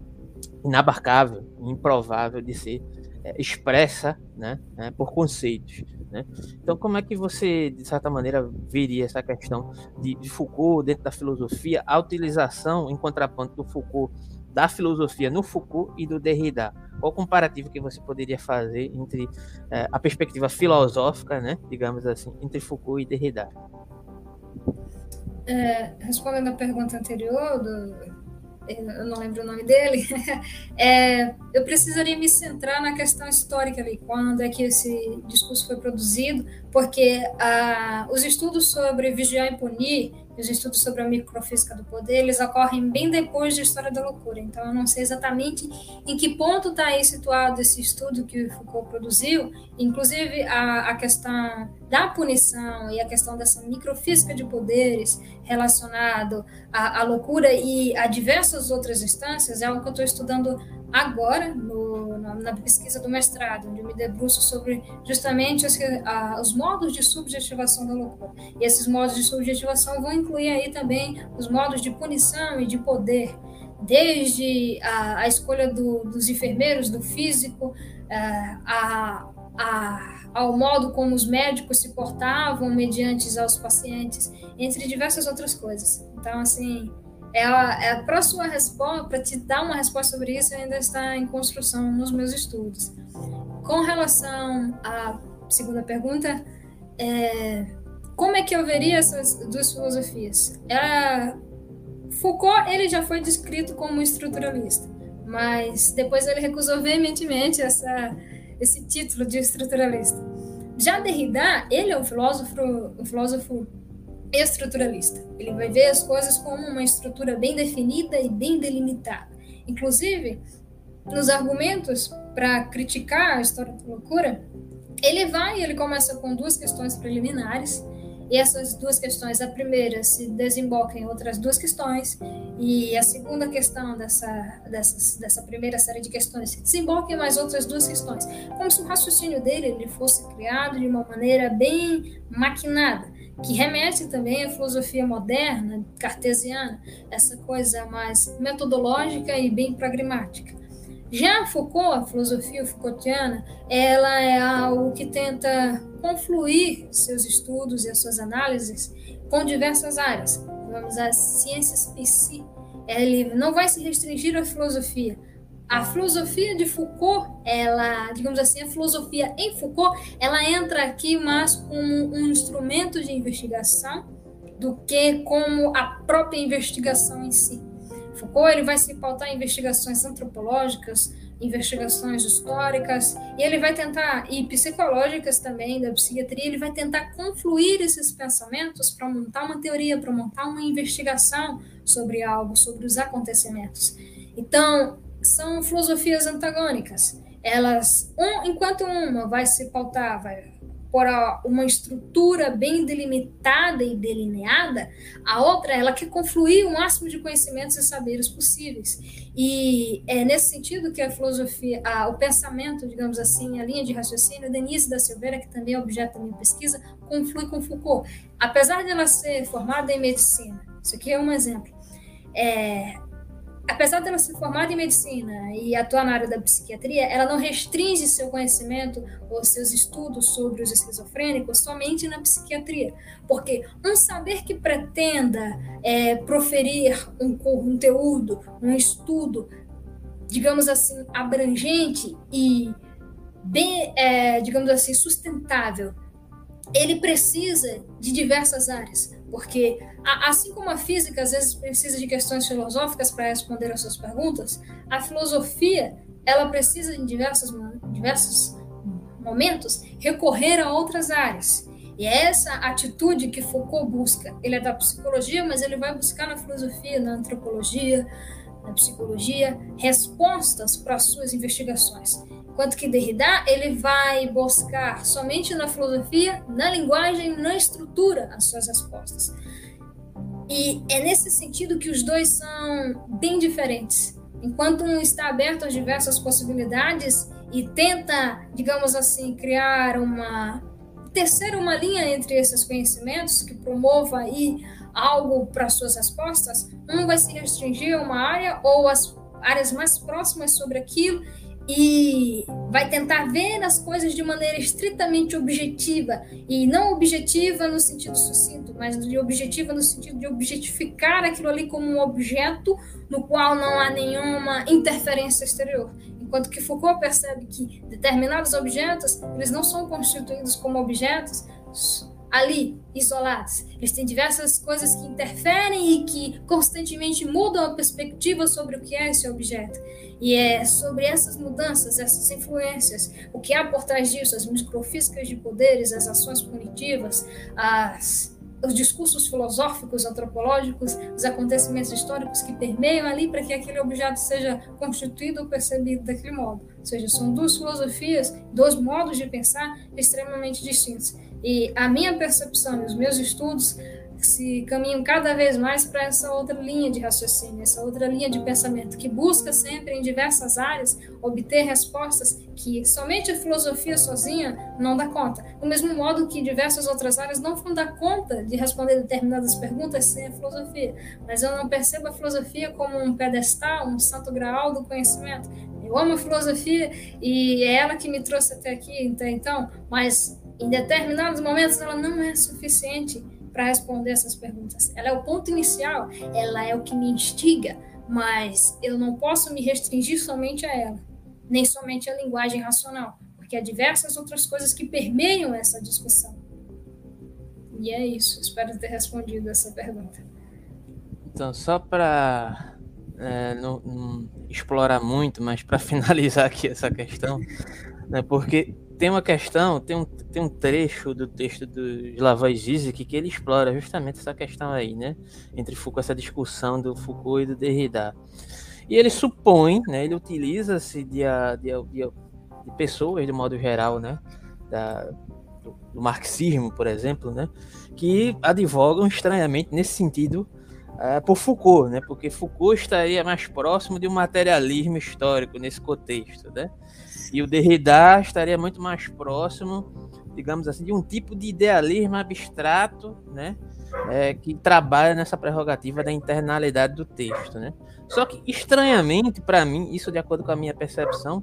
inabarcável, improvável de ser é, expressa né, né, por conceitos. Né? Então, como é que você, de certa maneira, veria essa questão de, de Foucault dentro da filosofia, a utilização em contraponto do Foucault da filosofia no Foucault e do Derrida? Qual comparativo que você poderia fazer entre é, a perspectiva filosófica, né, digamos assim, entre Foucault e Derrida? É, respondendo à pergunta anterior, do, eu não lembro o nome dele, é, eu precisaria me centrar na questão histórica ali, quando é que esse discurso foi produzido, porque ah, os estudos sobre vigiar e punir os estudos sobre a microfísica do poder, eles ocorrem bem depois da história da loucura. Então, eu não sei exatamente em que ponto está aí situado esse estudo que Foucault produziu, inclusive a, a questão da punição e a questão dessa microfísica de poderes relacionado à, à loucura e a diversas outras instâncias, é algo que eu estou estudando agora no, na, na, pesquisa do mestrado, onde eu me debruço sobre justamente os, a, os modos de subjetivação da loucura. E esses modos de subjetivação vão incluir aí também os modos de punição e de poder, desde a, a escolha do, dos enfermeiros, do físico, é, a, a, ao modo como os médicos se portavam mediante aos pacientes, entre diversas outras coisas. Então, assim, é a, próxima resposta, para te dar uma resposta sobre isso, ainda está em construção nos meus estudos. Com relação à segunda pergunta, é, como é que eu veria essas duas filosofias? Foucault ele já foi descrito como estruturalista, mas depois ele recusou veementemente essa, esse título de estruturalista. Já Derrida, ele é um filósofo, um filósofo estruturalista. Ele vai ver as coisas como uma estrutura bem definida e bem delimitada. Inclusive, nos argumentos para criticar a história da loucura, Ele vai, ele começa com duas questões preliminares, e essas duas questões, a primeira se desemboca em outras duas questões, e a segunda questão dessa, dessa, dessa primeira série de questões se desemboca em mais outras duas questões. Como se o raciocínio dele ele fosse criado de uma maneira bem maquinada, que remete também à filosofia moderna, cartesiana, essa coisa mais metodológica e bem pragmática. Já Foucault, a filosofia Foucaultiana, ela é algo que tenta confluir seus estudos e as suas análises com diversas áreas. Vamos as ciências psi. Ele não vai se restringir à filosofia. A filosofia de Foucault, ela, digamos assim, a filosofia em Foucault, ela entra aqui mais como um instrumento de investigação do que como a própria investigação em si. Foucault ele vai se pautar em investigações antropológicas, investigações históricas, e ele vai tentar, e psicológicas também, da psiquiatria, ele vai tentar confluir esses pensamentos para montar uma teoria, para montar uma investigação sobre algo, sobre os acontecimentos. Então, são filosofias antagônicas. Elas, um, enquanto uma vai se pautar, vai por uma estrutura bem delimitada e delineada, a outra ela quer confluir o máximo de conhecimentos e saberes possíveis. E é nesse sentido que a filosofia, a, o pensamento, digamos assim, a linha de raciocínio, Denise da Silveira, que também é objeto da minha pesquisa, conflui com Foucault. Apesar de ela ser formada em medicina, isso aqui é um exemplo, é, apesar dela ser formada em medicina e atuar na área da psiquiatria, ela não restringe seu conhecimento ou seus estudos sobre os esquizofrênicos somente na psiquiatria, porque um saber que pretenda é, proferir um conteúdo, um estudo, digamos assim, abrangente e bem, é, digamos assim, sustentável, ele precisa de diversas áreas, porque assim como a física às vezes precisa de questões filosóficas para responder às suas perguntas, a filosofia ela precisa em diversos, diversos momentos recorrer a outras áreas. E é essa atitude que Foucault busca. Ele é da psicologia, mas ele vai buscar na filosofia, na antropologia, na psicologia, respostas para as suas investigações. Enquanto que Derrida, ele vai buscar somente na filosofia, na linguagem, na estrutura as suas respostas. E é nesse sentido que os dois são bem diferentes. Enquanto um está aberto às diversas possibilidades e tenta, digamos assim, criar uma terceira uma linha entre esses conhecimentos que promova aí algo para suas respostas, um vai se restringir a uma área ou as áreas mais próximas sobre aquilo e vai tentar ver as coisas de maneira estritamente objetiva e não objetiva no sentido sucinto, mas objetiva no sentido de objetificar aquilo ali como um objeto no qual não há nenhuma interferência exterior. Enquanto que Foucault percebe que determinados objetos, eles não são constituídos como objetos ali, isolados. Eles têm diversas coisas que interferem e que constantemente mudam a perspectiva sobre o que é esse objeto. E é sobre essas mudanças, essas influências, o que há por trás disso, as microfísicas de poderes, as ações punitivas, as, os discursos filosóficos, antropológicos, os acontecimentos históricos que permeiam ali para que aquele objeto seja constituído ou percebido daquele modo. Ou seja, são duas filosofias, dois modos de pensar extremamente distintos. E a minha percepção e os meus estudos se caminham cada vez mais para essa outra linha de raciocínio, essa outra linha de pensamento, que busca sempre em diversas áreas obter respostas que somente a filosofia sozinha não dá conta. Do mesmo modo que diversas outras áreas não vão dar conta de responder determinadas perguntas sem a filosofia. Mas eu não percebo a filosofia como um pedestal, um santo graal do conhecimento. Eu amo a filosofia e é ela que me trouxe até aqui, então, mas em determinados momentos ela não é suficiente para responder essas perguntas. Ela é o ponto inicial, ela é o que me instiga, mas eu não posso me restringir somente a ela, nem somente à linguagem racional, porque há diversas outras coisas que permeiam essa discussão. E é isso, espero ter respondido essa pergunta. Então, só para é, não, não, explorar muito, mas para finalizar aqui essa questão, né, porque tem uma questão, tem um, tem um trecho do texto do Slavoj Zizek que ele explora justamente essa questão aí, né? Entre Foucault, essa discussão do Foucault e do Derrida. E ele supõe, né? Ele utiliza-se de, de, de, de, pessoas, de modo geral, né? da, do, do, marxismo, por exemplo, né, que advogam estranhamente nesse sentido uh, por Foucault, né, porque Foucault estaria mais próximo de um materialismo histórico nesse contexto, né, e o Derrida estaria muito mais próximo, digamos assim, de um tipo de idealismo abstrato, né, é, que trabalha nessa prerrogativa da internalidade do texto, né. Só que estranhamente para mim, isso de acordo com a minha percepção,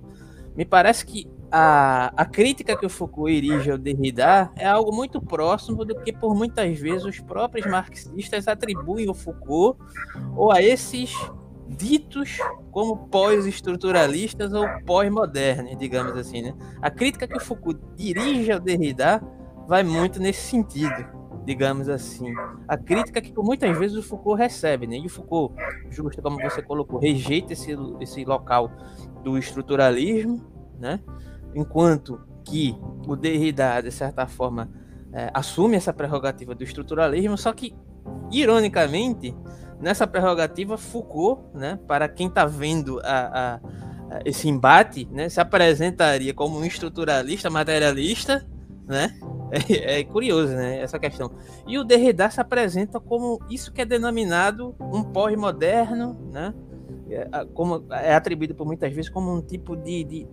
me parece que a, a crítica que o Foucault erige ao Derrida é algo muito próximo do que por muitas vezes os próprios marxistas atribuem ao Foucault ou a esses ditos como pós-estruturalistas ou pós-modernos, digamos assim, né? A crítica que o Foucault dirige ao Derrida vai muito nesse sentido, digamos assim. A crítica que muitas vezes o Foucault recebe, né? E o Foucault, justo como você colocou, rejeita esse, esse local do estruturalismo, né? Enquanto que o Derrida, de certa forma, é, assume essa prerrogativa do estruturalismo, só que, ironicamente, nessa prerrogativa, Foucault, né, para quem está vendo a, a, a, esse embate, né, se apresentaria como um estruturalista materialista, né? É, é, curioso, né, essa questão. E o Derrida se apresenta como isso que é denominado um pós-moderno, né? É, como é atribuído por muitas vezes como um tipo de, de,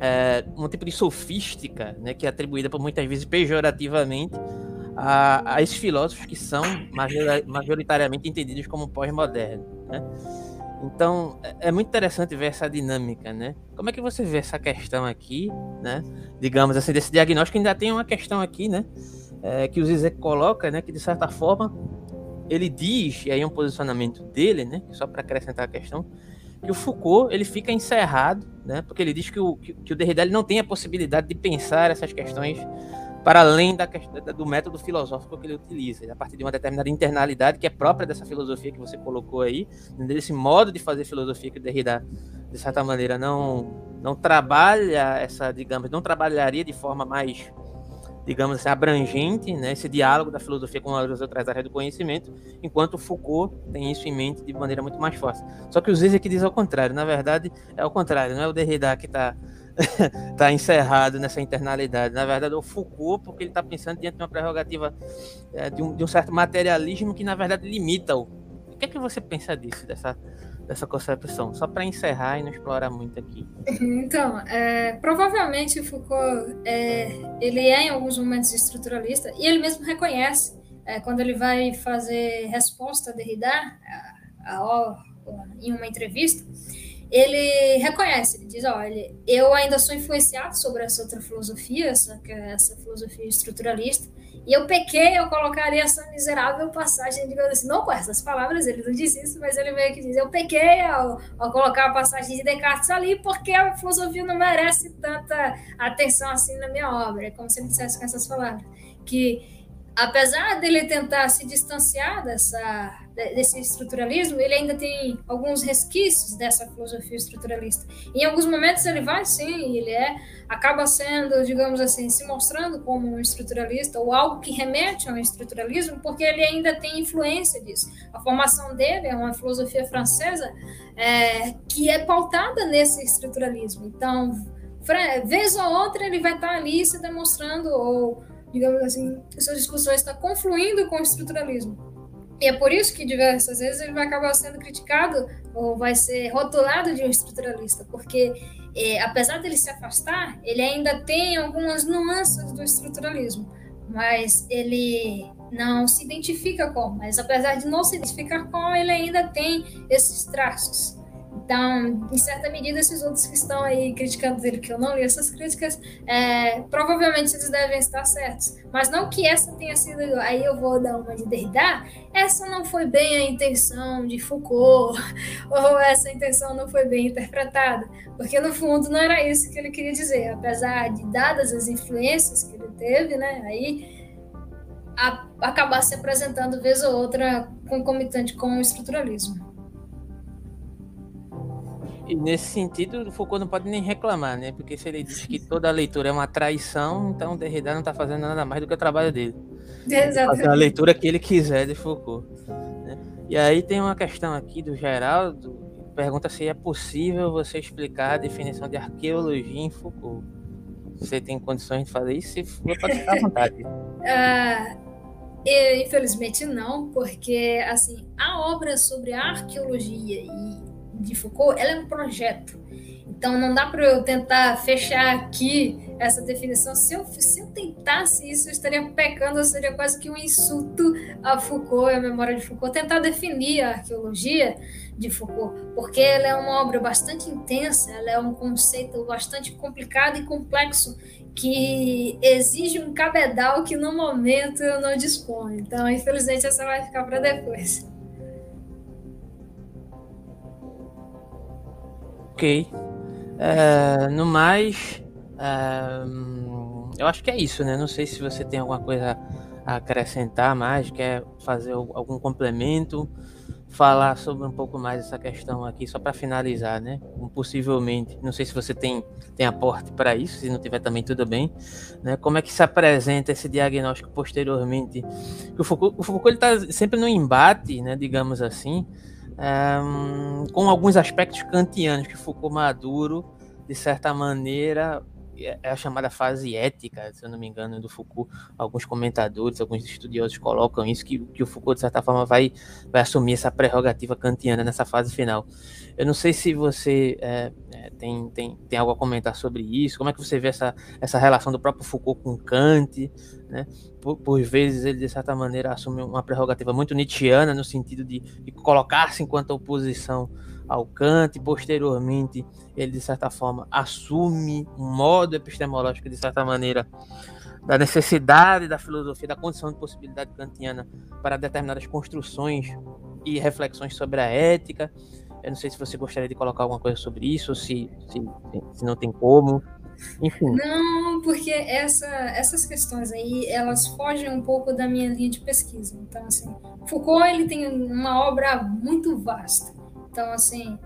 é, um tipo de sofística, né, que é atribuída por muitas vezes pejorativamente a, a esses filósofos que são majoritariamente entendidos como pós-modernos. Né? Então é, é muito interessante ver essa dinâmica, né? Como é que você vê essa questão aqui, né? Digamos assim, desse diagnóstico ainda tem uma questão aqui, né? É, que o Zizek coloca, né? Que de certa forma ele diz, e aí é um posicionamento dele, né, só para acrescentar a questão, que o Foucault ele fica encerrado, né, porque ele diz que o, que, que o Derrida não tem a possibilidade de pensar essas questões para além da, do método filosófico que ele utiliza, a partir de uma determinada internalidade que é própria dessa filosofia que você colocou aí, desse modo de fazer filosofia que Derrida, de certa maneira, não, não trabalha essa, digamos, não trabalharia de forma mais digamos assim, abrangente, né, esse diálogo da filosofia com as outras áreas do conhecimento, enquanto Foucault tem isso em mente de maneira muito mais forte. Só que o Zizek diz ao contrário, na verdade é o contrário, não é o Derrida que está tá encerrado nessa internalidade, na verdade é o Foucault, porque ele está pensando diante de uma prerrogativa é, de, um, de um certo materialismo que na verdade limita-o. O que é que você pensa disso, dessa dessa concepção, só para encerrar e não explorar muito aqui. Então, é, provavelmente Foucault é, ele é em alguns momentos estruturalista e ele mesmo reconhece é, quando ele vai fazer resposta a Derrida a, a, em uma entrevista, ele reconhece, ele diz, olha, eu ainda sou influenciado sobre essa outra filosofia, essa, essa filosofia estruturalista, e eu pequei, eu colocaria essa miserável passagem, digamos assim, não com essas palavras, ele não disse isso, mas ele meio que diz: eu pequei ao, ao colocar a passagem de Descartes ali, porque a filosofia não merece tanta atenção assim na minha obra. É como se ele dissesse com essas palavras. Que apesar dele tentar se distanciar dessa, desse estruturalismo, ele ainda tem alguns resquícios dessa filosofia estruturalista. Em alguns momentos ele vai, sim, ele é, acaba sendo, digamos assim, se mostrando como um estruturalista ou algo que remete ao estruturalismo, porque ele ainda tem influência disso. A formação dele é uma filosofia francesa é, que é pautada nesse estruturalismo. Então, vez ou outra ele vai estar ali se demonstrando ou digamos assim, suas discussões está confluindo com o estruturalismo. E é por isso que diversas vezes ele vai acabar sendo criticado ou vai ser rotulado de um estruturalista, porque é, apesar dele se afastar, ele ainda tem algumas nuances do estruturalismo, mas ele não se identifica com. Mas apesar de não se identificar com, ele ainda tem esses traços. Então, em certa medida, esses outros que estão aí criticando ele, que eu não li essas críticas, é, provavelmente eles devem estar certos. Mas não que essa tenha sido, aí eu vou dar uma de Derrida, essa não foi bem a intenção de Foucault, ou essa intenção não foi bem interpretada, porque no fundo não era isso que ele queria dizer, apesar de dadas as influências que ele teve, né, aí a, acabar se apresentando vez ou outra concomitante com o estruturalismo. E nesse sentido, o Foucault não pode nem reclamar, né? Porque se ele diz que toda leitura é uma traição, então o Derrida não está fazendo nada mais do que o trabalho dele. Exatamente. Fazer a leitura que ele quiser de Foucault. Né? E aí tem uma questão aqui do Geraldo, pergunta se é possível você explicar a definição de arqueologia em Foucault. você tem condições de fazer isso, se for, pode ficar à vontade. uh, infelizmente não, porque assim a obra sobre a arqueologia e de Foucault, ela é um projeto. Então não dá para eu tentar fechar aqui essa definição. Se eu, se eu tentasse isso, eu estaria pecando, seria quase que um insulto a Foucault e a memória de Foucault. Tentar definir a arqueologia de Foucault, porque ela é uma obra bastante intensa, ela é um conceito bastante complicado e complexo que exige um cabedal que no momento eu não disponho. Então, infelizmente, essa vai ficar para depois. Ok. É, no mais, é, eu acho que é isso, né? Não sei se você tem alguma coisa a acrescentar mais, quer fazer algum complemento, falar sobre um pouco mais essa questão aqui, só para finalizar, né? Possivelmente, não sei se você tem, tem aporte para isso, se não tiver também tudo bem, né? Como é que se apresenta esse diagnóstico posteriormente? O Foucault, o Foucault ele está sempre no embate, né? Digamos assim, com alguns aspectos kantianos que Foucault Maduro, de certa maneira, é a chamada fase ética, se eu não me engano, do Foucault. Alguns comentadores, alguns estudiosos colocam isso, que, que o Foucault, de certa forma, vai, vai assumir essa prerrogativa kantiana nessa fase final. Eu não sei se você é, é, tem, tem, tem algo a comentar sobre isso, como é que você vê essa, essa relação do próprio Foucault com Kant, né? por, por, vezes ele, de certa maneira, assume uma prerrogativa muito nietzschiana, no sentido de, de colocar-se enquanto oposição ao Kant, posteriormente ele, de certa forma, assume um modo epistemológico, de certa maneira, da necessidade da filosofia, da condição de possibilidade kantiana para determinadas construções e reflexões sobre a ética. Eu não sei se você gostaria de colocar alguma coisa sobre isso, se, se, se não tem como. Enfim. Não, porque essa, essas questões aí, elas fogem um pouco da minha linha de pesquisa. Então, assim, Foucault, ele tem uma obra muito vasta. Então, assim,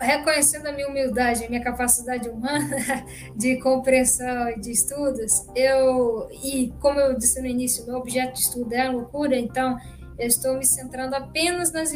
reconhecendo a minha humildade, a minha capacidade humana de compreensão e de estudos, eu, e como eu disse no início, meu objeto de estudo é a loucura, então eu estou me centrando apenas nas,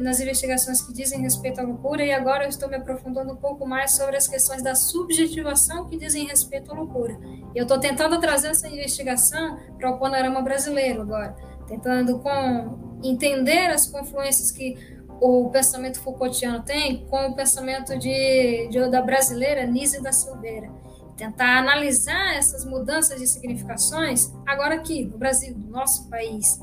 nas investigações que dizem respeito à loucura e agora eu estou me aprofundando um pouco mais sobre as questões da subjetivação que dizem respeito à loucura. E eu estou tentando trazer essa investigação para o panorama brasileiro agora, tentando com, entender as confluências que o pensamento Foucaultiano tem com o pensamento de, de da brasileira Nise da Silveira. Tentar analisar essas mudanças de significações agora aqui, no Brasil, no nosso país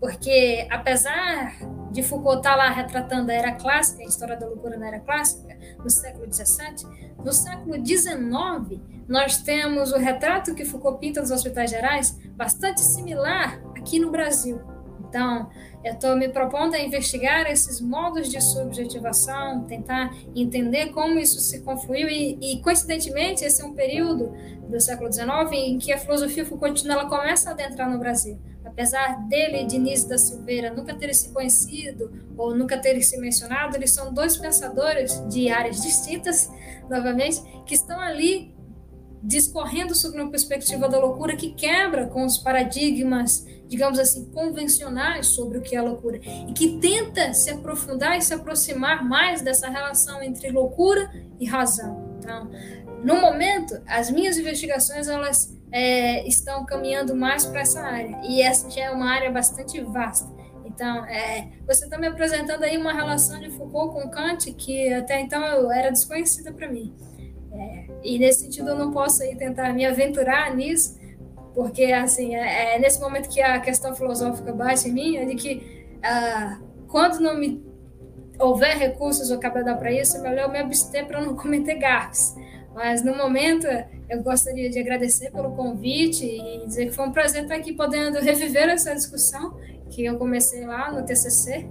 porque, apesar de Foucault estar tá lá retratando a era clássica, a história da loucura na era clássica, no século XVII, no século XIX, nós temos o retrato que Foucault pinta dos hospitais gerais bastante similar aqui no Brasil. Então, eu estou me propondo a investigar esses modos de subjetivação, tentar entender como isso se confluiu e, e coincidentemente, esse é um período do século XIX em que a filosofia Foucaultina ela começa a adentrar no Brasil. Apesar dele e Diniz da Silveira nunca terem se conhecido ou nunca terem se mencionado, eles são dois pensadores de áreas distintas, novamente, que estão ali discorrendo sobre uma perspectiva da loucura que quebra com os paradigmas, digamos assim, convencionais sobre o que é loucura e que tenta se aprofundar e se aproximar mais dessa relação entre loucura e razão. Então, no momento, as minhas investigações elas é, estão caminhando mais para essa área. E essa já é uma área bastante vasta. Então, é, você está me apresentando aí uma relação de Foucault com Kant que até então era desconhecida para mim. É, e nesse sentido eu não posso aí tentar me aventurar nisso, porque assim é, é nesse momento que a questão filosófica bate em mim, é de que ah, quando não me houver recursos ou cabedal para isso, é melhor eu me abster para não cometer gafes. Mas no momento eu gostaria de agradecer pelo convite e dizer que foi um prazer estar aqui podendo reviver essa discussão que eu comecei lá no TCC,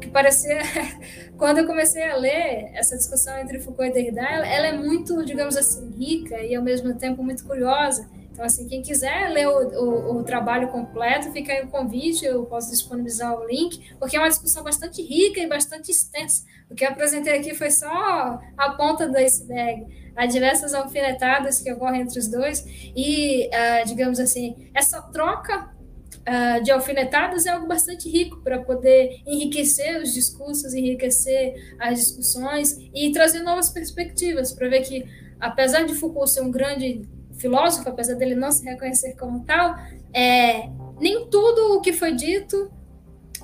que parecia quando eu comecei a ler essa discussão entre Foucault e Derrida, ela é muito, digamos assim, rica e ao mesmo tempo muito curiosa. Então, assim, quem quiser ler o, o, o, trabalho completo, fica aí o convite, eu posso disponibilizar o link, porque é uma discussão bastante rica e bastante extensa. O que eu apresentei aqui foi só a ponta do iceberg. Há diversas alfinetadas que ocorrem entre os dois, e, uh, digamos assim, essa troca uh, de alfinetadas é algo bastante rico para poder enriquecer os discursos, enriquecer as discussões e trazer novas perspectivas, para ver que apesar de Foucault ser um grande filósofo, apesar dele não se reconhecer como tal, é, nem tudo o que foi dito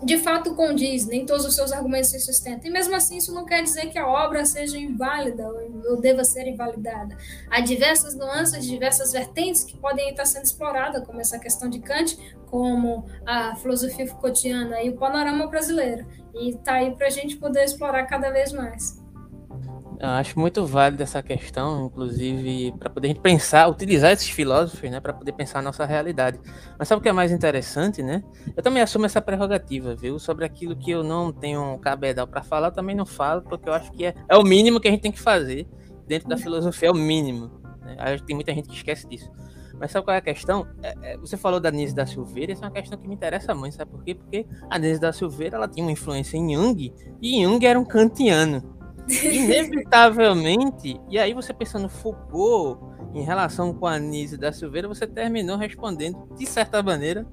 de fato condiz, nem todos os seus argumentos se sustentam. E mesmo assim, isso não quer dizer que a obra seja inválida ou deva ser invalidada. Há diversas nuances, diversas vertentes que podem estar sendo exploradas, como essa questão de Kant, como a filosofia Foucaultiana e o panorama brasileiro. E está aí para a gente poder explorar cada vez mais. Eu acho muito válido essa questão, inclusive, para poder a gente pensar, utilizar esses filósofos, né, para poder pensar a nossa realidade. Mas sabe o que é mais interessante, né? Eu também assumo essa prerrogativa, viu? Sobre aquilo que eu não tenho cabedal para falar, eu também não falo, porque eu acho que é, é o mínimo que a gente tem que fazer dentro da filosofia, é o mínimo. Né? Tem muita gente que esquece disso. Mas sabe qual é a questão? É, é, você falou da Nise da Silveira, essa é uma questão que me interessa muito, sabe por quê? Porque a Nise da Silveira ela tinha uma influência em Jung, e Jung era um kantiano. Inevitavelmente, e aí você pensando Foucault em relação com a Nise da Silveira, você terminou respondendo, de certa maneira,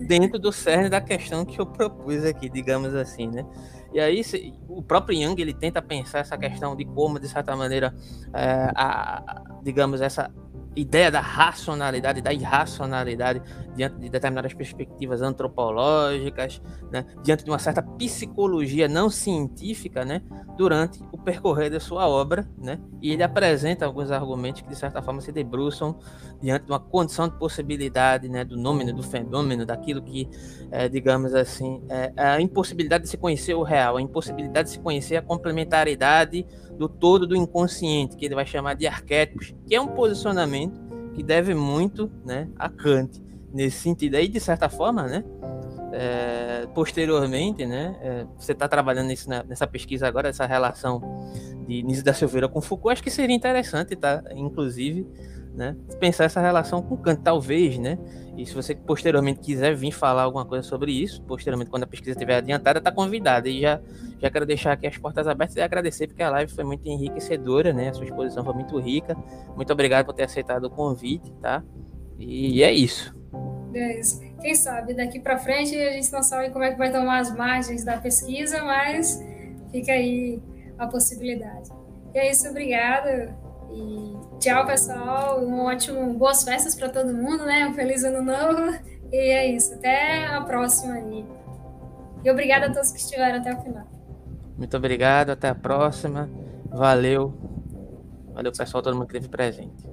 dentro do cerne da questão que eu propus aqui, digamos assim, né? E aí o próprio Jung ele tenta pensar essa questão de como, de certa maneira, é, a, digamos, essa ideia da racionalidade, da irracionalidade diante de determinadas perspectivas antropológicas, né, diante de uma certa psicologia não científica, né, durante o percorrer da sua obra, né, e ele apresenta alguns argumentos que de certa forma se debruçam diante de uma condição de possibilidade, né, do nome, do fenômeno, daquilo que, é, digamos assim, é a impossibilidade de se conhecer o real, a impossibilidade de se conhecer a complementaridade do todo do inconsciente, que ele vai chamar de arquétipos, que é um posicionamento que deve muito né, a Kant nesse sentido. Aí, de certa forma, né, é, posteriormente, né, é, você está trabalhando nisso, na, nessa pesquisa agora, essa relação de Nise da Silveira com Foucault, acho que seria interessante, tá, inclusive, né, pensar essa relação com Kant, talvez, né, e se você posteriormente quiser vir falar alguma coisa sobre isso, posteriormente, quando a pesquisa estiver adiantada, está convidada. E já, já quero deixar aqui as portas abertas e agradecer, porque a live foi muito enriquecedora, né? A sua exposição foi muito rica. Muito obrigado por ter aceitado o convite, tá? E é isso. É isso. Quem sabe daqui para frente a gente não sabe como é que vai tomar as margens da pesquisa, mas fica aí a possibilidade. E é isso, obrigada. E tchau, pessoal. Um ótimo, boas festas para todo mundo, né? Um feliz ano novo. E é isso. Até a próxima aí. E obrigada a todos que estiveram até o final. Muito obrigado. Até a próxima. Valeu. Valeu, pessoal, todo mundo que esteve presente.